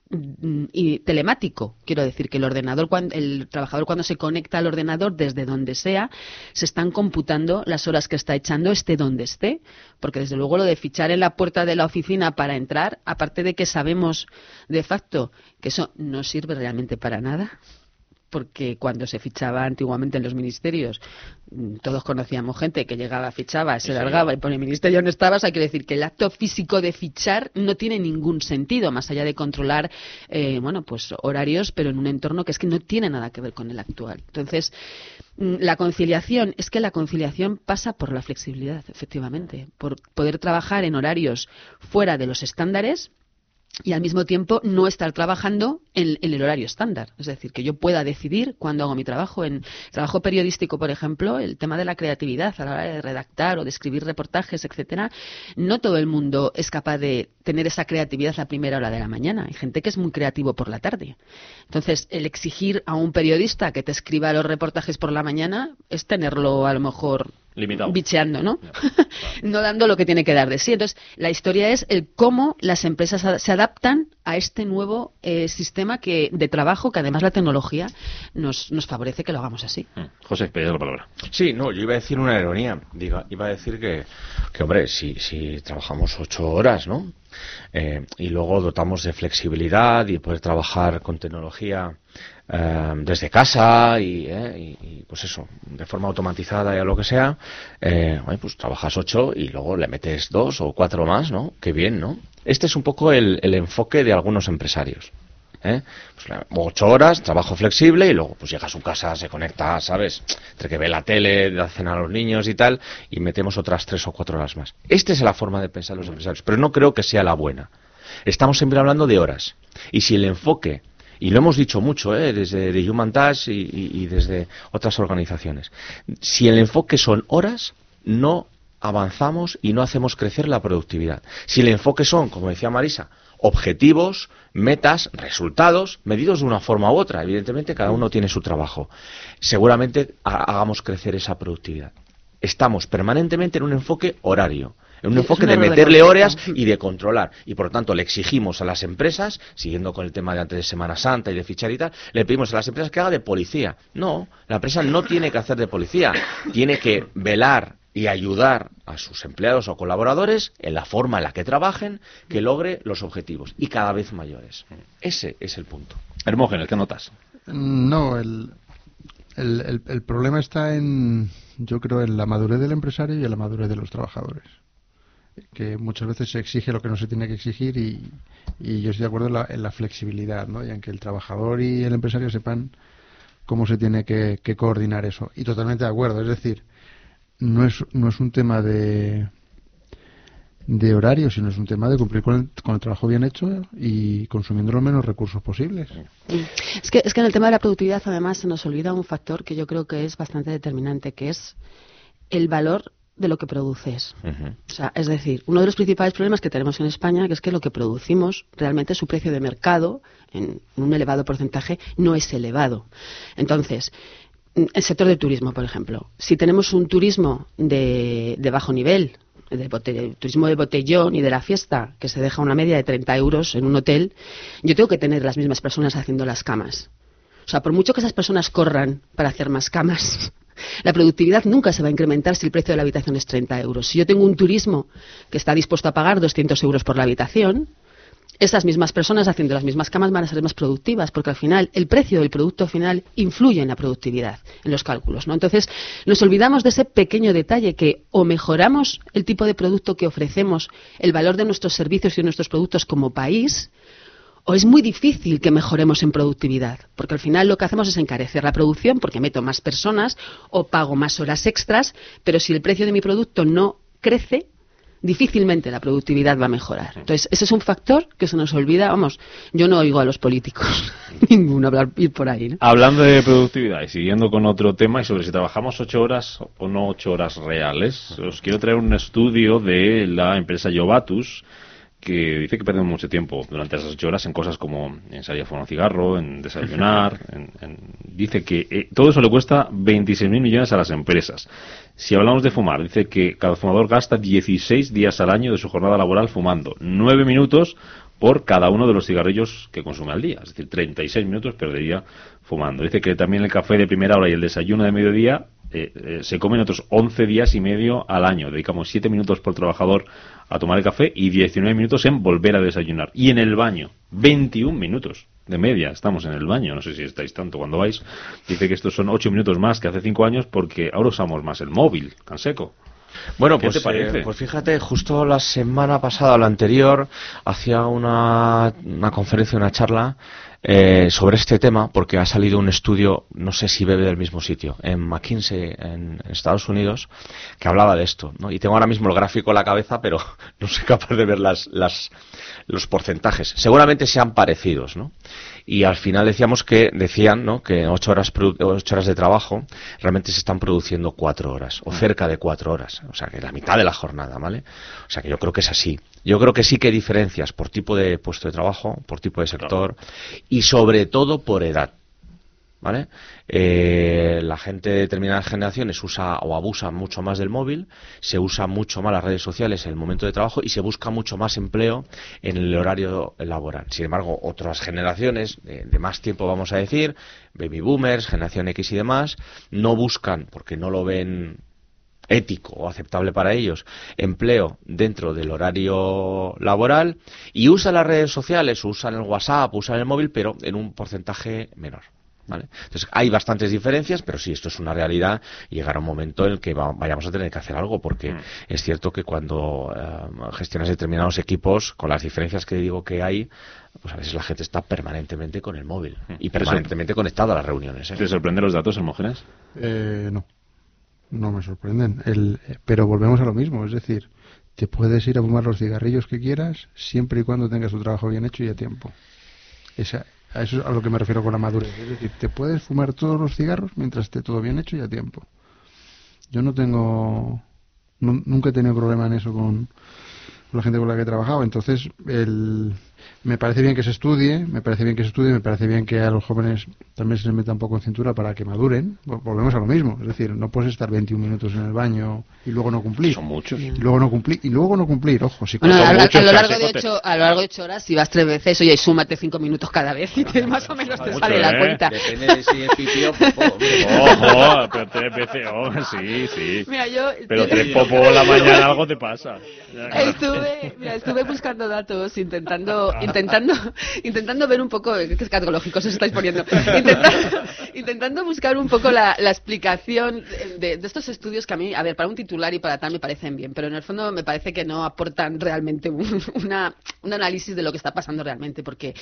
y telemático. Quiero decir que el ordenador, el trabajador cuando se conecta al ordenador desde donde sea, se están computando las horas que está echando esté donde esté, porque desde luego lo de fichar en la puerta de la oficina para entrar, aparte de que sabemos de facto que eso no sirve realmente para nada, porque cuando se fichaba antiguamente en los ministerios, mm, todos conocíamos gente que llegaba, fichaba, se largaba y por el ministerio no estabas, hay que decir que el acto físico de fichar no tiene ningún sentido, más allá de controlar, eh, bueno, pues horarios, pero en un entorno que es que no tiene nada que ver con el actual. Entonces, mm, la conciliación, es que la conciliación pasa por la flexibilidad, efectivamente, por poder trabajar en horarios fuera de los estándares, y al mismo tiempo no estar trabajando en, el horario estándar. Es decir, que yo pueda decidir cuándo hago mi trabajo. En trabajo periodístico, por ejemplo, el tema de la creatividad a la hora de redactar o de escribir reportajes, etcétera, no todo el mundo es capaz de tener esa creatividad a primera hora de la mañana. Hay gente que es muy creativo por la tarde. Entonces, el exigir a un periodista que te escriba los reportajes por la mañana es tenerlo a lo mejor Limitado. bicheando, ¿no? no dando lo que tiene que dar de sí. Entonces, la historia es el cómo las empresas se adaptan a este nuevo eh, sistema que, de trabajo que además la tecnología nos, nos favorece que lo hagamos así. Mm. José, pedí la palabra. Sí, no, yo iba a decir una ironía. Diga, iba a decir que, que hombre, si, si trabajamos ocho horas, ¿no? Eh, y luego dotamos de flexibilidad y poder trabajar con tecnología eh, desde casa y, eh, y, pues eso, de forma automatizada y a lo que sea, eh, pues trabajas ocho y luego le metes dos o cuatro más, ¿no? Qué bien, ¿no? Este es un poco el, el enfoque de algunos empresarios. ¿eh? Pues, ocho horas, trabajo flexible y luego pues llega a su casa, se conecta, ¿sabes? Entre que ve la tele, da cena a los niños y tal, y metemos otras tres o cuatro horas más. Esta es la forma de pensar los empresarios, pero no creo que sea la buena. Estamos siempre hablando de horas. Y si el enfoque y lo hemos dicho mucho ¿eh? desde de Human Touch y, desde otras organizaciones. Si el enfoque son horas, no avanzamos y no hacemos crecer la productividad. Si el enfoque son, como decía Marisa, objetivos, metas, resultados, medidos de una forma u otra. Evidentemente, cada uno tiene su trabajo. Seguramente hagamos crecer esa productividad. Estamos permanentemente en un enfoque horario en un enfoque de meterle horas y de controlar. Y por lo tanto le exigimos a las empresas, siguiendo con el tema de antes de Semana Santa y de fichar y tal, le pedimos a las empresas que haga de policía. No, la empresa no tiene que hacer de policía, tiene que velar y ayudar a sus empleados o colaboradores en la forma en la que trabajen que logre los objetivos y cada vez mayores. Ese es el punto. Hermógenes, ¿qué notas? No, el, el, el, problema está en, yo creo, en la madurez del empresario y en la madurez de los trabajadores que muchas veces se exige lo que no se tiene que exigir y, yo estoy de acuerdo en la, flexibilidad, ¿no? Y en que el trabajador y el empresario sepan cómo se tiene que, coordinar eso. Y totalmente de acuerdo, es decir, no es, no es un tema de, de horario, sino es un tema de cumplir con el, trabajo bien hecho y consumiendo los menos recursos posibles. Es que, es que en el tema de la productividad, además, se nos olvida un factor que yo creo que es bastante determinante, que es el valor de lo que produces. o sea, es decir, uno de los principales problemas que tenemos en España que es que lo que producimos, realmente su precio de mercado, en un elevado porcentaje, no es elevado. Entonces, el sector del turismo, por ejemplo, si tenemos un turismo de, de bajo nivel, de turismo de botellón y de la fiesta, que se deja una media de 30 euros en un hotel, yo tengo que tener las mismas personas haciendo las camas. O sea, por mucho que esas personas corran para hacer más camas, la productividad nunca se va a incrementar si el precio de la habitación es 30 euros. Si yo tengo un turismo que está dispuesto a pagar 200 euros por la habitación, esas mismas personas haciendo las mismas camas van a ser más productivas, porque al final el precio del producto final influye en la productividad, en los cálculos. ¿no? Entonces, nos olvidamos de ese pequeño detalle que o mejoramos el tipo de producto que ofrecemos, el valor de nuestros servicios y de nuestros productos como país, o es muy difícil que mejoremos en productividad, porque al final lo que hacemos es encarecer la producción porque meto más personas o pago más horas extras, pero si el precio de mi producto no crece, difícilmente la productividad va a mejorar. Entonces, ese es un factor que se nos olvida. Vamos, yo no oigo a los políticos ninguno hablar ir por ahí. Hablando de productividad y siguiendo con otro tema y sobre si trabajamos ocho horas o no ocho horas reales, os quiero traer un estudio de la empresa Yovatus que dice que perdemos mucho tiempo durante esas ocho horas en cosas como en salir a fumar un cigarro, en desayunar. en, dice que eh, todo eso le cuesta 26.000 millones a las empresas. Si hablamos de fumar, dice que cada fumador gasta 16 días al año de su jornada laboral fumando. 9 minutos por cada uno de los cigarrillos que consume al día. Es decir, 36 minutos perdería fumando. Dice que también el café de primera hora y el desayuno de mediodía eh, eh, se comen otros 11 días y medio al año. Dedicamos 7 minutos por trabajador a tomar el café y 19 minutos en volver a desayunar. Y en el baño, 21 minutos. de media estamos en el baño, no sé si estáis tanto cuando vais, dice que estos son ocho minutos más que hace cinco años porque ahora usamos más el móvil, Canseco. Bueno, ¿Qué pues, te parece? eh, pues fíjate, justo la semana pasada o la anterior hacía una, una conferencia, una charla eh, sobre este tema, porque ha salido un estudio, no sé si bebe del mismo sitio, en McKinsey, en, en Estados Unidos, que hablaba de esto. ¿no? Y tengo ahora mismo el gráfico en la cabeza, pero no soy capaz de ver las, las, los porcentajes. Seguramente sean parecidos, ¿no? Y al final decíamos que, decían, ¿no? Que ocho horas, ocho horas de trabajo realmente se están produciendo cuatro horas, o cerca de cuatro horas. O sea, que la mitad de la jornada, ¿vale? O sea, que yo creo que es así. Yo creo que sí que hay diferencias por tipo de puesto de trabajo, por tipo de sector, y sobre todo por edad. ¿Vale? Eh, la gente de determinadas generaciones usa o abusa mucho más del móvil, se usa mucho más las redes sociales en el momento de trabajo y se busca mucho más empleo en el horario laboral. Sin embargo, otras generaciones de, de más tiempo, vamos a decir, baby boomers, generación X y demás, no buscan, porque no lo ven ético o aceptable para ellos empleo dentro del horario laboral y usan las redes sociales, usan el WhatsApp, usan el móvil, pero en un porcentaje menor. ¿Vale? Entonces hay bastantes diferencias, pero sí, esto es una realidad llegará un momento en el que va- vayamos a tener que hacer algo, porque es cierto que cuando eh, gestionas determinados equipos, con las diferencias que digo que hay, pues a veces la gente está permanentemente con el móvil y permanentemente conectada a las reuniones. ¿eh? ¿Te sorprenden los datos, Hermógenes? Eh, no, no me sorprenden. El, pero volvemos a lo mismo, es decir, te puedes ir a fumar los cigarrillos que quieras siempre y cuando tengas tu trabajo bien hecho y a tiempo. Esa, a eso es a lo que me refiero con la madurez. Es decir, te puedes fumar todos los cigarros mientras esté todo bien hecho y a tiempo. Yo no tengo, nu- nunca he tenido problema en eso con, con la gente con la que he trabajado. Entonces, el, me parece bien que se estudie, me parece bien que se estudie, me parece bien que a los jóvenes también se les meta un poco en cintura para que maduren. Vol- Volvemos a lo mismo, es decir, no puedes estar 21 minutos en el baño y luego no cumplir. Son muchos. Y luego no cumplir, y luego no cumplir, ojo, si Bueno, a, muchos, lo largo de ocho, a lo largo de ocho horas, si vas tres veces, oye, súmate cinco minutos cada vez y te- más o menos te Mucho, sale la ¿eh? cuenta. Depende de si es pipí o popó. Ojo, pero tres veces, oh, sí, sí. Mira, yo- Pero tres popó en la mañana algo te pasa. Estuve, mira, estuve buscando datos, intentando, intentando, intentando ver un poco, qué escatológicos os estáis poniendo, intentando, intentando buscar un poco la, la explicación de, de estos estudios que a mí, a ver, para un titular y para tal me parecen bien, pero en el fondo me parece que no aportan realmente un, una, un análisis de lo que está pasando realmente, porque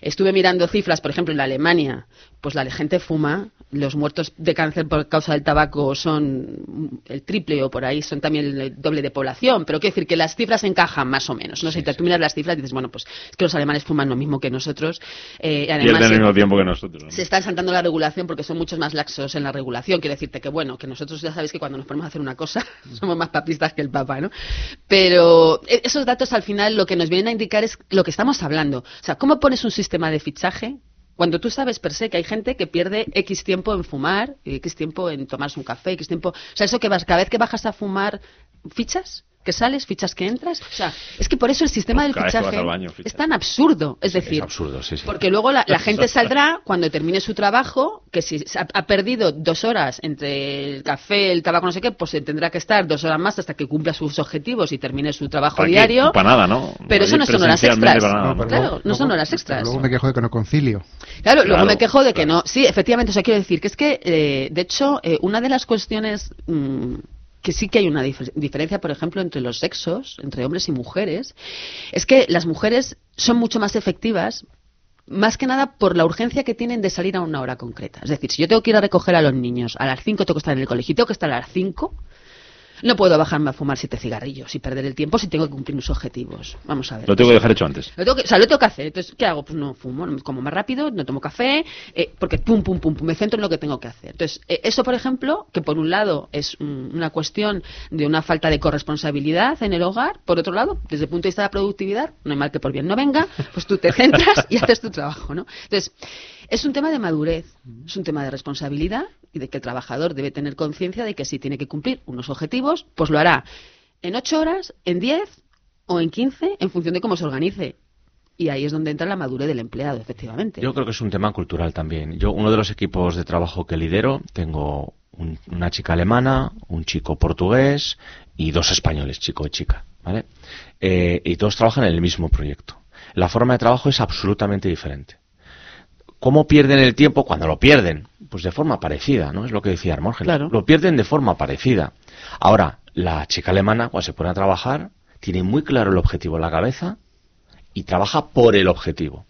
estuve mirando cifras, por ejemplo, en la Alemania, pues la gente fuma, los muertos de cáncer por causa del tabaco son el triple o por ahí, son también el doble de población, pero quiero decir que las cifras encajan más o menos. No sé, tú miras las cifras y dices, bueno, pues es que los alemanes fuman lo mismo que nosotros. eh, y además Pierden el mismo tiempo que nosotros. ¿no? se están saltando la regulación porque son muchos más laxos en la regulación. Quiero decirte que, bueno, que nosotros ya sabéis que cuando nos ponemos a hacer una cosa somos más papistas que el Papa, ¿no? Pero eh, esos datos al final lo que nos vienen a indicar es lo que estamos hablando. O sea, ¿cómo pones un sistema de fichaje cuando tú sabes per se que hay gente que pierde X tiempo en fumar, X tiempo en tomarse un café, X tiempo... O sea, eso que vas, cada vez que bajas a fumar, ¿fichas? ¿Que sales? ¿Fichas que entras? O sea, es que por eso el sistema del Cada que vas fichaje baño, es tan absurdo. Es decir, Es absurdo, sí, sí. porque luego la, la gente saldrá cuando termine su trabajo, que si ha, ha perdido dos horas entre el café, el tabaco, no sé qué, pues tendrá que estar dos horas más hasta que cumpla sus objetivos y termine su trabajo ¿Para qué? diario. Para nada, ¿no? Pero eso no son horas extras. nada, No, pero Claro, luego- no son horas extras. Luego me quejo de que no concilio. Claro, luego Claro, me quejo de que no. Sí, efectivamente, o sea, quiero decir que es que, eh, de hecho, eh, una de las cuestiones mm, que sí que hay una dif- diferencia, por ejemplo, entre los sexos, entre hombres y mujeres, es que las mujeres son mucho más efectivas. Más que nada por la urgencia que tienen de salir a una hora concreta. Es decir, si yo tengo que ir a recoger a los niños a las 5, tengo que estar en el colegio tengo que estar a las 5, no puedo bajarme a fumar siete cigarrillos y perder el tiempo si tengo que cumplir mis objetivos. Vamos a ver. Lo tengo que dejar hecho antes. Lo tengo que, o sea, lo tengo que hacer. Entonces, ¿qué hago? Pues no fumo, no como más rápido, no tomo café, eh, porque pum, pum, pum, pum, me centro en lo que tengo que hacer. Entonces, eh, eso, por ejemplo, que por un lado es mm, una cuestión de una falta de corresponsabilidad en el hogar, por otro lado, desde el punto de vista de la productividad, no hay mal que por bien no venga, pues tú te centras y haces tu trabajo, ¿no? Entonces, es un tema de madurez, es un tema de responsabilidad y de que el trabajador debe tener conciencia de que si tiene que cumplir unos objetivos, pues lo hará en ocho horas, en diez o en quince, en función de cómo se organice. Y ahí es donde entra la madurez del empleado, efectivamente. Yo creo que es un tema cultural también. Yo, uno de los equipos de trabajo que lidero, tengo un- una chica alemana, un chico portugués y dos españoles, chico y chica, ¿vale? Eh, y todos trabajan en el mismo proyecto. La forma de trabajo es absolutamente diferente. ¿cómo pierden el tiempo cuando lo pierden? Pues de forma parecida, ¿no? Es lo que decía Hermógenes. Claro. Lo pierden de forma parecida. Ahora, la chica alemana, cuando se pone a trabajar, tiene muy claro el objetivo en la cabeza y trabaja por el objetivo.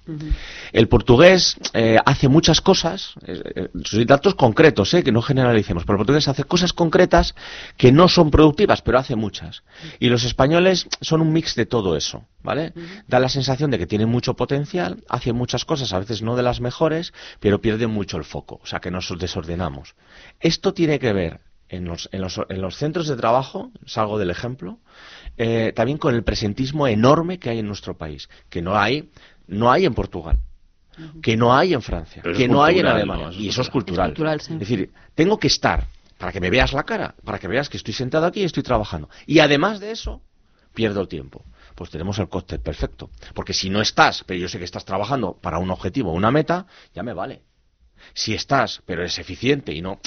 El portugués eh, hace muchas cosas, eh, eh, datos concretos, eh, que no generalicemos, pero el portugués hace cosas concretas que no son productivas, pero hace muchas. Y los españoles son un mix de todo eso, ¿vale? Da la sensación de que tienen mucho potencial, hace muchas cosas, a veces no de las mejores, pero pierden mucho el foco, o sea que nos desordenamos. Esto tiene que ver en los, en los, en los centros de trabajo, salgo del ejemplo, eh, también con el presentismo enorme que hay en nuestro país, que no hay, no hay en Portugal, que no hay en Francia, Pero que no hay en Alemania. ¿no? Eso y es eso es cultural. Es cultural, sí. Es decir, tengo que estar para que me veas la cara, para que veas que estoy sentado aquí y estoy trabajando. Y además de eso, pierdo el tiempo. Pues tenemos el cóctel perfecto. Porque si no estás, pero yo sé que estás trabajando para un objetivo, una meta, ya me vale. Si estás, pero eres eficiente y no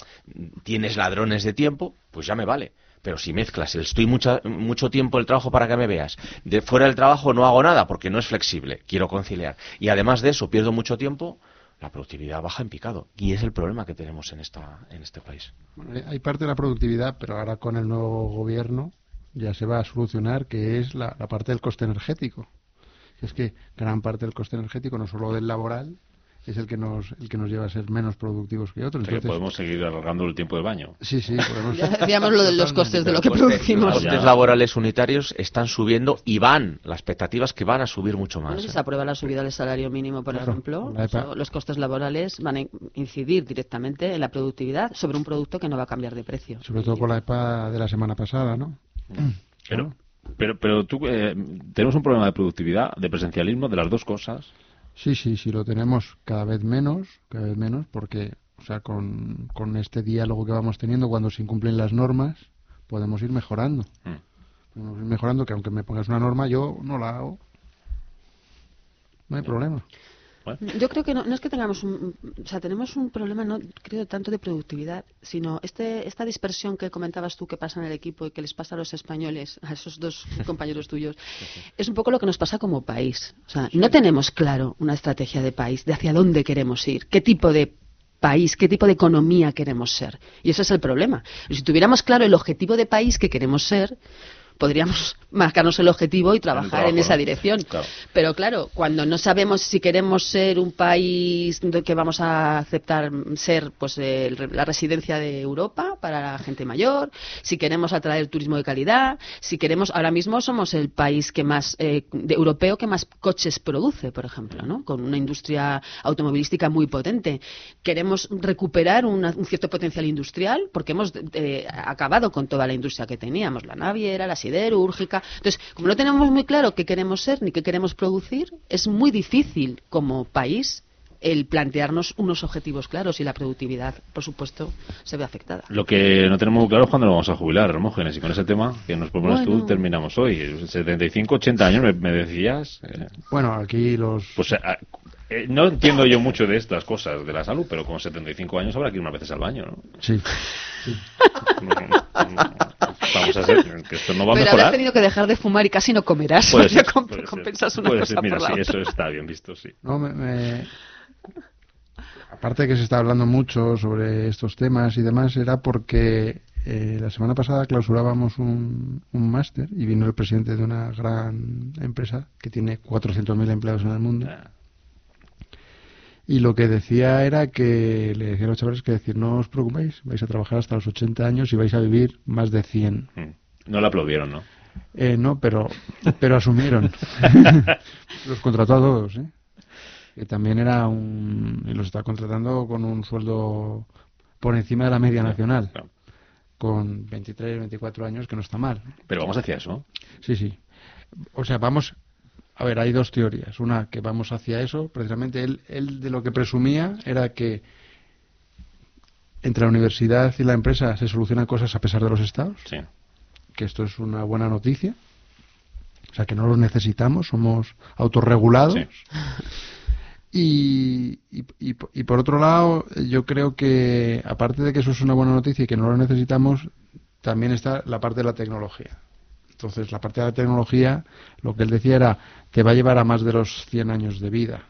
tienes ladrones de tiempo, pues ya me vale. Pero si mezclas el estoy mucha- mucho tiempo el trabajo para que me veas, de fuera del trabajo no hago nada porque no es flexible, quiero conciliar. Y además de eso pierdo mucho tiempo, la productividad baja en picado. Y es el problema que tenemos en, esta, en este país. Bueno, hay- hay parte de la productividad, pero ahora con el nuevo gobierno ya se va a solucionar, que es la, la parte del coste energético. Es que gran parte del coste energético, no solo del laboral, es el que nos, el que nos lleva a ser menos productivos que otros. O sea, que podemos seguir alargando el tiempo de baño. Sí, sí, podemos. Ya decíamos lo de los costes de lo que producimos. Los costes laborales unitarios están subiendo y van, la expectativa es que van a subir mucho más. si ¿eh? se aprueba la subida del salario mínimo, por Claro, ejemplo, los costes laborales van a in- incidir directamente en la productividad sobre un producto que no va a cambiar de precio. Sobre todo con la EPA de la semana pasada, ¿no? Pero, pero, pero tú, eh, tenemos un problema de productividad, de presencialismo, de las dos cosas. Sí, sí, sí, lo tenemos cada vez menos, cada vez menos, porque, o sea, con, con este diálogo que vamos teniendo, cuando se incumplen las normas, podemos ir mejorando. Podemos ir mejorando, que aunque me pongas una norma, yo no la hago. No hay problema. Yo creo que no, no es que tengamos un, o sea, tenemos un problema no creo tanto de productividad, sino este esta dispersión que comentabas tú que pasa en el equipo y que les pasa a los españoles, a esos dos compañeros tuyos, es un poco lo que nos pasa como país. O sea, no tenemos claro una estrategia de país, de hacia dónde queremos ir, qué tipo de país, qué tipo de economía queremos ser. Y ese es el problema. Si tuviéramos claro el objetivo de país que queremos ser, podríamos marcarnos el objetivo y trabajar trabajo, en esa dirección. Claro. Pero claro, cuando no sabemos si queremos ser un país que vamos a aceptar ser pues el- la residencia de Europa para la gente mayor, si queremos atraer turismo de calidad, si queremos ahora mismo somos el país que más eh, de europeo que más coches produce, por ejemplo, ¿no? Con una industria automovilística muy potente. Queremos recuperar una- un cierto potencial industrial porque hemos eh, acabado con toda la industria que teníamos, la naviera, la siderúrgica. Entonces, como no tenemos muy claro qué queremos ser ni qué queremos producir, es muy difícil como país el plantearnos unos objetivos claros y la productividad, por supuesto, se ve afectada. Lo que no tenemos muy claro es cuándo nos vamos a jubilar, Hermógenes, y con ese tema que nos propones Bueno. tú terminamos hoy. 75, 80 años, me, me decías. eh, Bueno, aquí los... pues eh, no entiendo yo mucho de estas cosas de la salud, pero con 75 años habrá que ir unas veces al baño, ¿no? Sí. Vamos a ser, que esto no va a Pero mejorar. habrás tenido que dejar de fumar y casi no comerás. Puede ser, comp- puede ser. compensas una Puede cosa ser, mira, por la sí, otra. eso está bien visto, sí. No, me- me- Aparte de que se está hablando mucho sobre estos temas y demás, era porque eh, la semana pasada clausurábamos un, un máster y vino el presidente de una gran empresa que tiene 400.000 empleados en el mundo. Y lo que decía era que, le decía a los chavales que decir, no os preocupéis, vais a trabajar hasta los 80 años y vais a vivir más de 100. No le aplaudieron, ¿no? Eh, no, pero, pero asumieron. los contrató a todos, ¿eh? Que también era un... Y los está contratando con un sueldo por encima de la media nacional. Con 23, 24 años, que no está mal. Pero vamos hacia eso. Sí, sí. O sea, vamos... A ver, hay dos teorías. Una, que vamos hacia eso. Precisamente él, él de lo que presumía era que entre la universidad y la empresa se solucionan cosas a pesar de los estados. Sí. Que esto es una buena noticia. O sea, que no los necesitamos, somos autorregulados. Y, y, y, y por otro lado, yo creo que, aparte de que eso es una buena noticia y que no lo necesitamos, también está la parte de la tecnología. Entonces, la parte de la tecnología, lo que él decía era, te va a llevar a más de los 100 años de vida.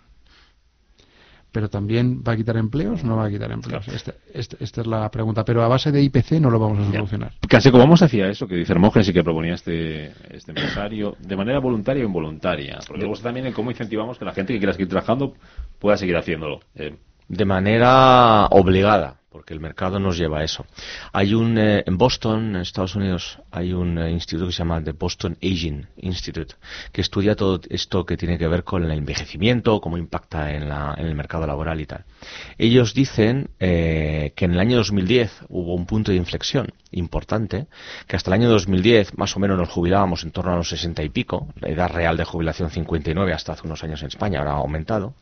pero también va a quitar empleos, no va a quitar empleos. Esta, esta- esta es la pregunta. Pero a base de IPC no lo vamos a solucionar. Casi como vamos hacia eso que dice Hermógenes y que proponía este, este empresario, de manera voluntaria o involuntaria. Porque luego está también en cómo incentivamos que la gente que quiera seguir trabajando pueda seguir haciéndolo. Eh, de manera obligada, porque el mercado nos lleva a eso. Hay un eh, en Boston, en Estados Unidos, hay un eh, instituto que se llama The Boston Aging Institute, que estudia todo esto que tiene que ver con el envejecimiento, cómo impacta en, la- en el mercado laboral y tal. Ellos dicen eh, que en el año 2010 hubo un punto de inflexión importante, que hasta el año 2010 más o menos nos jubilábamos en torno a los 60 y pico, la edad real de jubilación 59 hasta hace unos años en España, ahora ha aumentado.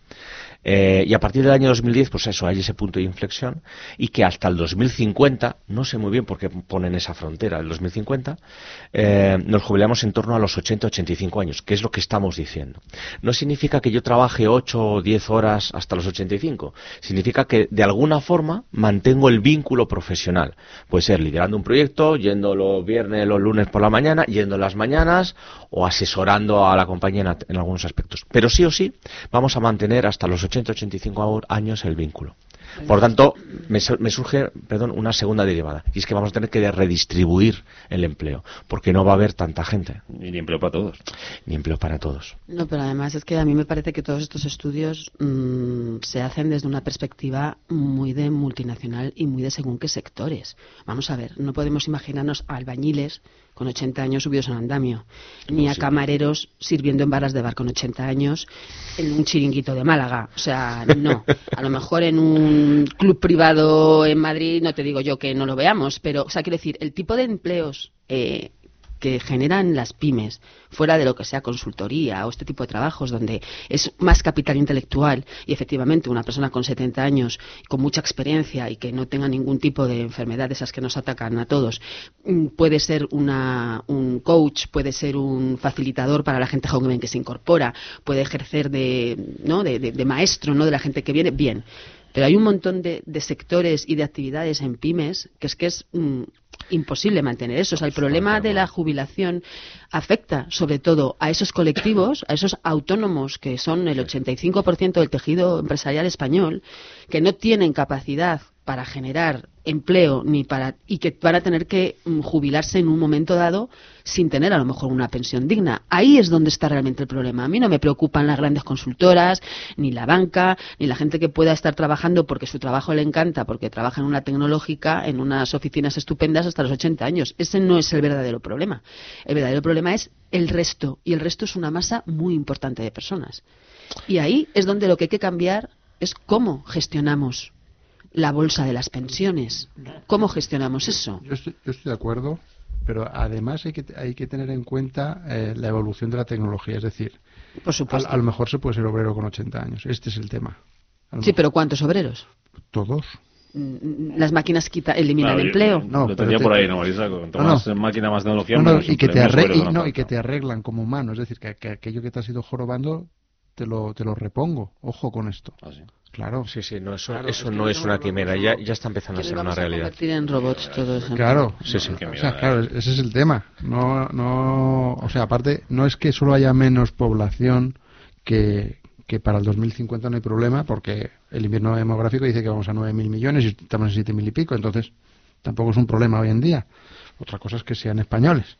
Eh, y a partir del año 2010, pues eso, hay ese punto de inflexión y que hasta el 2050, no sé muy bien por qué ponen esa frontera, el 2050, eh, nos jubilamos en torno a los 80-85 años, que es lo que estamos diciendo. No significa que yo trabaje 8 o 10 horas hasta los 85, significa que de alguna forma mantengo el vínculo profesional. Puede ser liderando un proyecto, yendo los viernes, los lunes por la mañana, yendo las mañanas o asesorando a la compañía en, algunos aspectos. Pero sí o sí vamos a mantener hasta los 80-85 años el vínculo. Por tanto, me, me surge perdón, una segunda derivada, y es que vamos a tener que redistribuir el empleo, porque no va a haber tanta gente. y ni empleo para todos. Ni empleo para todos. No, pero además es que a mí me parece que todos estos estudios mm, se hacen desde una perspectiva muy de multinacional y muy de según qué sectores. Vamos a ver, no podemos imaginarnos a albañiles con 80 años subidos en andamio, ni a camareros sirviendo en barras de bar con 80 años en un chiringuito de Málaga. O sea, no. A lo mejor en un club privado en Madrid, no te digo yo que no lo veamos, pero, o sea, quiero decir, el tipo de empleos eh, que generan las pymes, fuera de lo que sea consultoría o este tipo de trabajos donde es más capital intelectual y efectivamente una persona con 70 años, con mucha experiencia y que no tenga ningún tipo de enfermedad esas que nos atacan a todos, mm, puede ser una, un coach, puede ser un facilitador para la gente joven que se incorpora, puede ejercer de, ¿no? de maestro ¿no? de la gente que viene, bien. Pero hay un montón de, de sectores y de actividades en pymes que es que es mm, imposible mantener eso. O sea, el problema de la jubilación afecta sobre todo a esos colectivos, a esos autónomos que son el 85% del tejido empresarial español, que no tienen capacidad para generar empleo ni para y que van a tener que mm, jubilarse en un momento dado sin tener a lo mejor una pensión digna. Ahí es donde está realmente el problema. A mí no me preocupan las grandes consultoras, ni la banca, ni la gente que pueda estar trabajando porque su trabajo le encanta, porque trabaja en una tecnológica, en unas oficinas estupendas hasta los 80 años. Ese no es el verdadero problema. El verdadero problema es el resto, y el resto es una masa muy importante de personas. Y ahí es donde lo que hay que cambiar es cómo gestionamos la bolsa de las pensiones. ¿Cómo gestionamos eso? Yo estoy, yo estoy de acuerdo, pero además hay que, hay que tener en cuenta eh, la evolución de la tecnología. Es decir, Por supuesto. a, a lo mejor se puede ser obrero con 80 años. Este es el tema. Sí, pero ¿cuántos obreros? Todos. Mm, Las máquinas quita, eliminan Claro, yo- empleo. No, lo pero tendría te- por ahí, ¿no, Marisa? Cuanto No, no. más máquina, más tecnología, No, no, menos y, que te empleo, menos arre- obreros y, no, que te arreglan como humano. Es decir, que, que aquello que te has ido jorobando te lo, te lo repongo. Ojo con esto. Ah, Claro. Sí, sí, no, eso, Claro, eso es no es una quimera, ya, ya está empezando a ser una a realidad. convertir en robots todos. Claro, Sí, sí. o sea, claro, ese es el tema. No, no, o sea, aparte, no es que solo haya menos población que, que para el 2050 no hay problema, porque el invierno demográfico dice que vamos a 9.000 millones y estamos en 7.000 y pico, entonces tampoco es un problema hoy en día. Otra cosa es que sean españoles,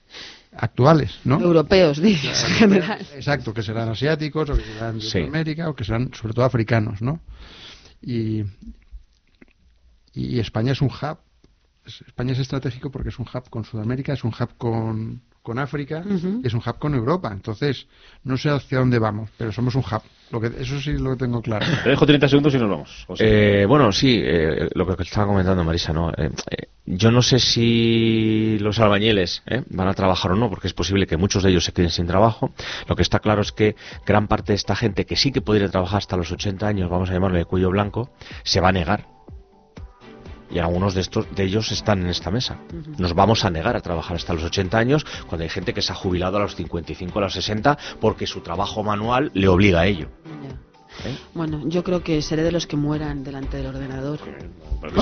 actuales, ¿no? Europeos, dices, en general. Exacto, que serán asiáticos o que serán de Sí. América o que serán sobre todo africanos, ¿no? Y, y España es un hub. Es- España es estratégico porque es un hub con Sudamérica, es un hub con, con África, y es un hub con Europa. Entonces, no sé hacia dónde vamos, pero somos un hub. Lo que, eso sí lo tengo claro. Te dejo 30 segundos y nos vamos. José. Eh, bueno, sí, eh, lo que estaba comentando Marisa, ¿no? Eh, eh, yo no sé si los albañiles ¿eh? van a trabajar o no, porque es posible que muchos de ellos se queden sin trabajo. Lo que está claro es que gran parte de esta gente que sí que podría trabajar hasta los 80 años, vamos a llamarle de cuello blanco, se va a negar. Y algunos de estos de ellos están en esta mesa. Nos vamos a negar a trabajar hasta los 80 años cuando hay gente que se ha jubilado a los 55, a los 60 porque su trabajo manual le obliga a ello. ¿eh? Bueno, yo creo que seré de los que mueran delante del ordenador.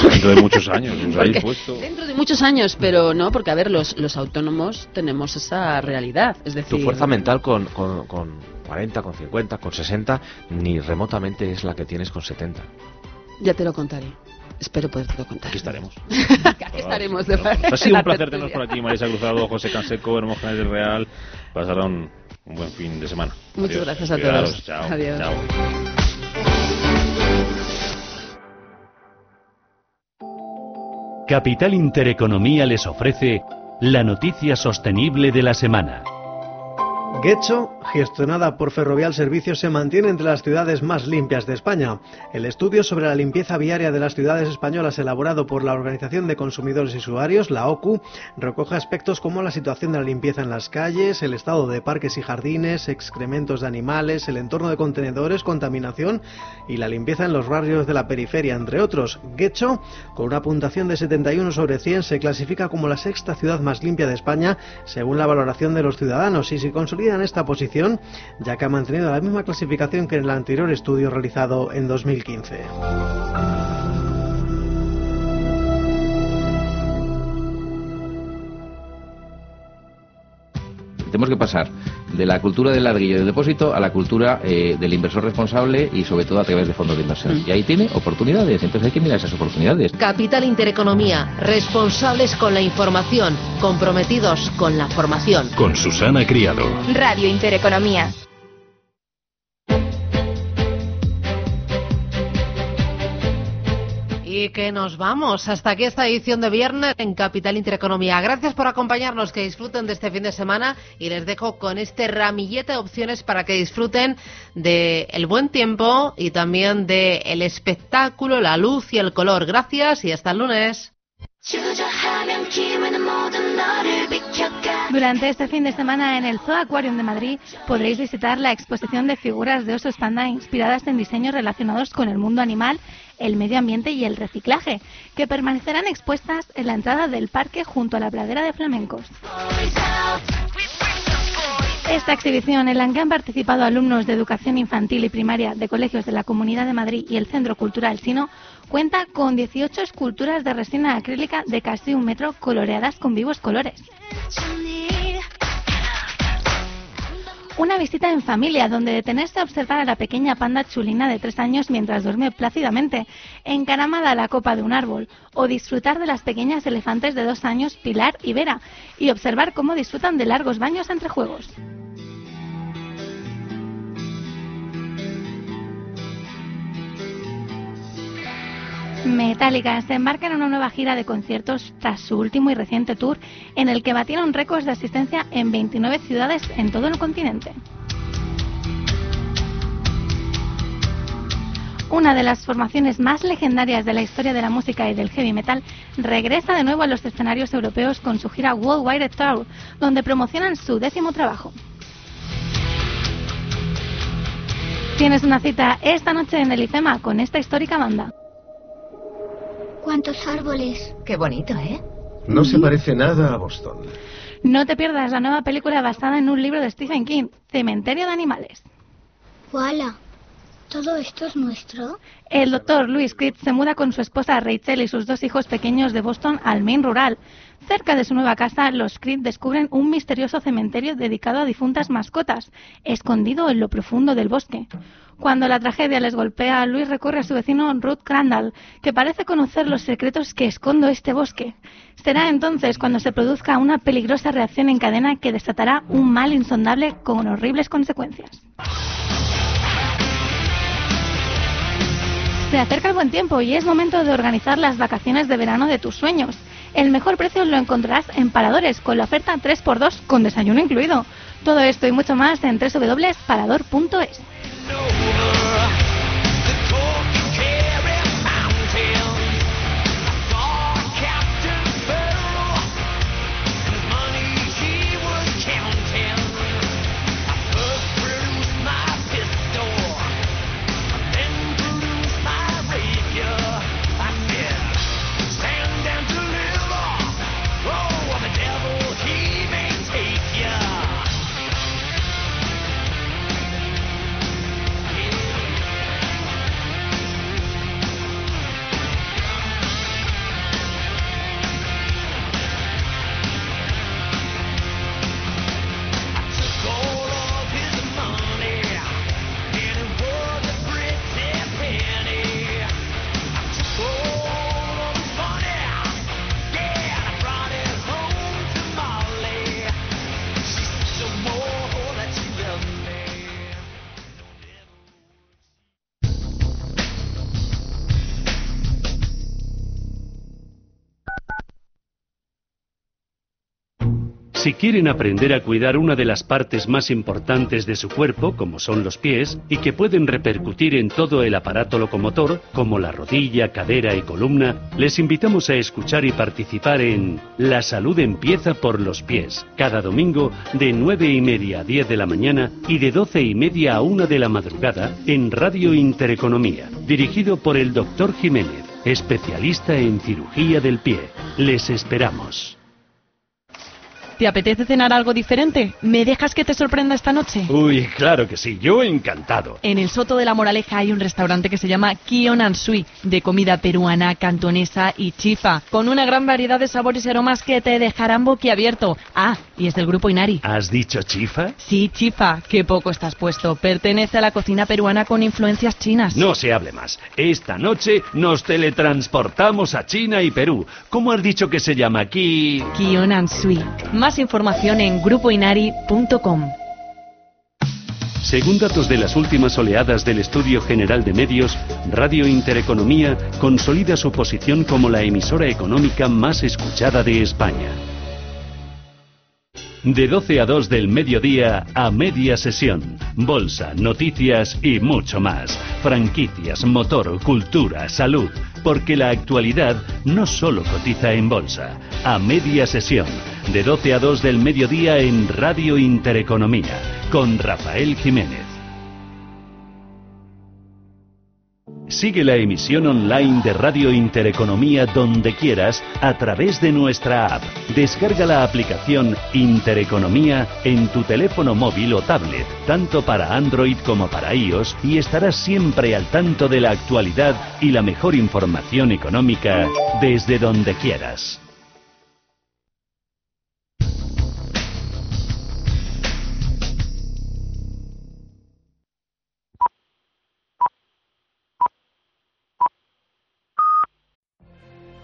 Dentro de muchos años, os habéis Porque puesto. Dentro de muchos años, pero no, porque a ver, los, los autónomos tenemos esa realidad. Es decir, Tu fuerza mental con, con, con 40, con 50, con 60, ni remotamente es la que tienes con 70. Ya te lo contaré. Espero poderte contar. Aquí estaremos. Aquí estaremos. De Ha sido un placer tenernos por aquí, Marisa Cruzado, José Canseco, Hermógenes del Real. Pasará un, un buen fin de semana. Muchas Adiós. gracias a Cuidaros. todos. Chao. Adiós. Chao. Capital Intereconomía les ofrece la noticia sostenible de la semana. Guecho, gestionada por Ferrovial Servicios, se mantiene entre las ciudades más limpias de España. El estudio sobre la limpieza viaria de las ciudades españolas elaborado por la Organización de Consumidores y Usuarios, la OCU, recoge aspectos como la situación de la limpieza en las calles, el estado de parques y jardines, excrementos de animales, el entorno de contenedores, contaminación y la limpieza en los barrios de la periferia, entre otros. Guecho, con una puntuación de 71 sobre 100, se clasifica como la sexta ciudad más limpia de España según la valoración de los ciudadanos y se consolida en esta posición ya que ha mantenido la misma clasificación que en el anterior estudio realizado en 2015. Tenemos que pasar de la cultura del ladrillo del depósito a la cultura eh, del inversor responsable y sobre todo a través de fondos de inversión. Y ahí tiene oportunidades, entonces hay que mirar esas oportunidades. Capital Intereconomía, responsables con la información, comprometidos con la formación. Con Susana Criado. Radio Intereconomía. Y que nos vamos. Hasta aquí esta edición de viernes en Capital Intereconomía. Gracias por acompañarnos, que disfruten de este fin de semana y les dejo con este ramillete de opciones para que disfruten de el buen tiempo y también de el espectáculo, la luz y el color. Gracias y hasta el lunes. Durante este fin de semana en el Zoo Aquarium de Madrid podréis visitar la exposición de figuras de oso panda inspiradas en diseños relacionados con el mundo animal, el medio ambiente y el reciclaje, que permanecerán expuestas en la entrada del parque junto a la pradera de flamencos. Esta exhibición, en la que han participado alumnos de educación infantil y primaria de colegios de la Comunidad de Madrid y el Centro Cultural Sino, cuenta con 18 esculturas de resina acrílica de casi un metro coloreadas con vivos colores. Una visita en familia, donde detenerse a observar a la pequeña panda chulina de tres años mientras duerme plácidamente, encaramada a la copa de un árbol, o disfrutar de las pequeñas elefantes de dos años, Pilar y Vera, y observar cómo disfrutan de largos baños entre juegos. Metallica se embarca en una nueva gira de conciertos tras su último y reciente tour en el que batieron récords de asistencia en 29 ciudades en todo el continente. Una de las formaciones más legendarias de la historia de la música y del heavy metal regresa de nuevo a los escenarios europeos con su gira Worldwide Tour, donde promocionan su décimo trabajo. Tienes una cita esta noche en el IFEMA con esta histórica banda. ¿Cuántos árboles? Qué bonito, ¿eh? No se parece nada a Boston. No te pierdas la nueva película basada en un libro de Stephen King, Cementerio de Animales. ¡Wala! ¿Todo esto es nuestro? El doctor Louis Creed se muda con su esposa Rachel y sus dos hijos pequeños de Boston al Maine rural. Cerca de su nueva casa, los Creed descubren un misterioso cementerio dedicado a difuntas mascotas, escondido en lo profundo del bosque. Cuando la tragedia les golpea, Luis recurre a su vecino Ruth Crandall, que parece conocer los secretos que esconde este bosque. Será entonces cuando se produzca una peligrosa reacción en cadena que desatará un mal insondable con horribles consecuencias. Se acerca el buen tiempo y es momento de organizar las vacaciones de verano de tus sueños. El mejor precio lo encontrarás en Paradores con la oferta 3x2 con desayuno incluido. Todo esto y mucho más en www.parador.es. quieren aprender a cuidar una de las partes más importantes de su cuerpo, como son los pies, y que pueden repercutir en todo el aparato locomotor, como la rodilla, cadera y columna, les invitamos a escuchar y participar en La salud empieza por los pies, cada domingo de 9 y media a 10 de la mañana y de 12 y media a 1 de la madrugada en Radio Intereconomía, dirigido por el doctor Jiménez, especialista en cirugía del pie. Les esperamos. ¿Te apetece cenar algo diferente? ¿Me dejas que te sorprenda esta noche? Uy, claro que sí, yo encantado. En el Soto de la Moraleja hay un restaurante que se llama Kion Sui, de comida peruana, cantonesa y chifa, con una gran variedad de sabores y aromas que te dejarán boquiabierto. Ah, y es del grupo Inari. ¿Has dicho chifa? Sí, chifa, qué poco estás puesto. Pertenece a la cocina peruana con influencias chinas. No se hable más. Esta noche nos teletransportamos a China y Perú. ¿Cómo has dicho que se llama aquí? Kion Sui. Más información en grupoinari.com. Según datos de las últimas oleadas del Estudio General de Medios, Radio Intereconomía consolida su posición como la emisora económica más escuchada de España. De 12 a 2 del mediodía a media sesión. Bolsa, noticias y mucho más. Franquicias, motor, cultura, salud. Porque la actualidad no solo cotiza en bolsa. A media sesión. De 12 a 2 del mediodía en Radio Intereconomía. Con Rafael Jiménez. Sigue la emisión online de Radio Intereconomía donde quieras a través de nuestra app. Descarga la aplicación Intereconomía en tu teléfono móvil o tablet, tanto para Android como para iOS, y estarás siempre al tanto de la actualidad y la mejor información económica desde donde quieras.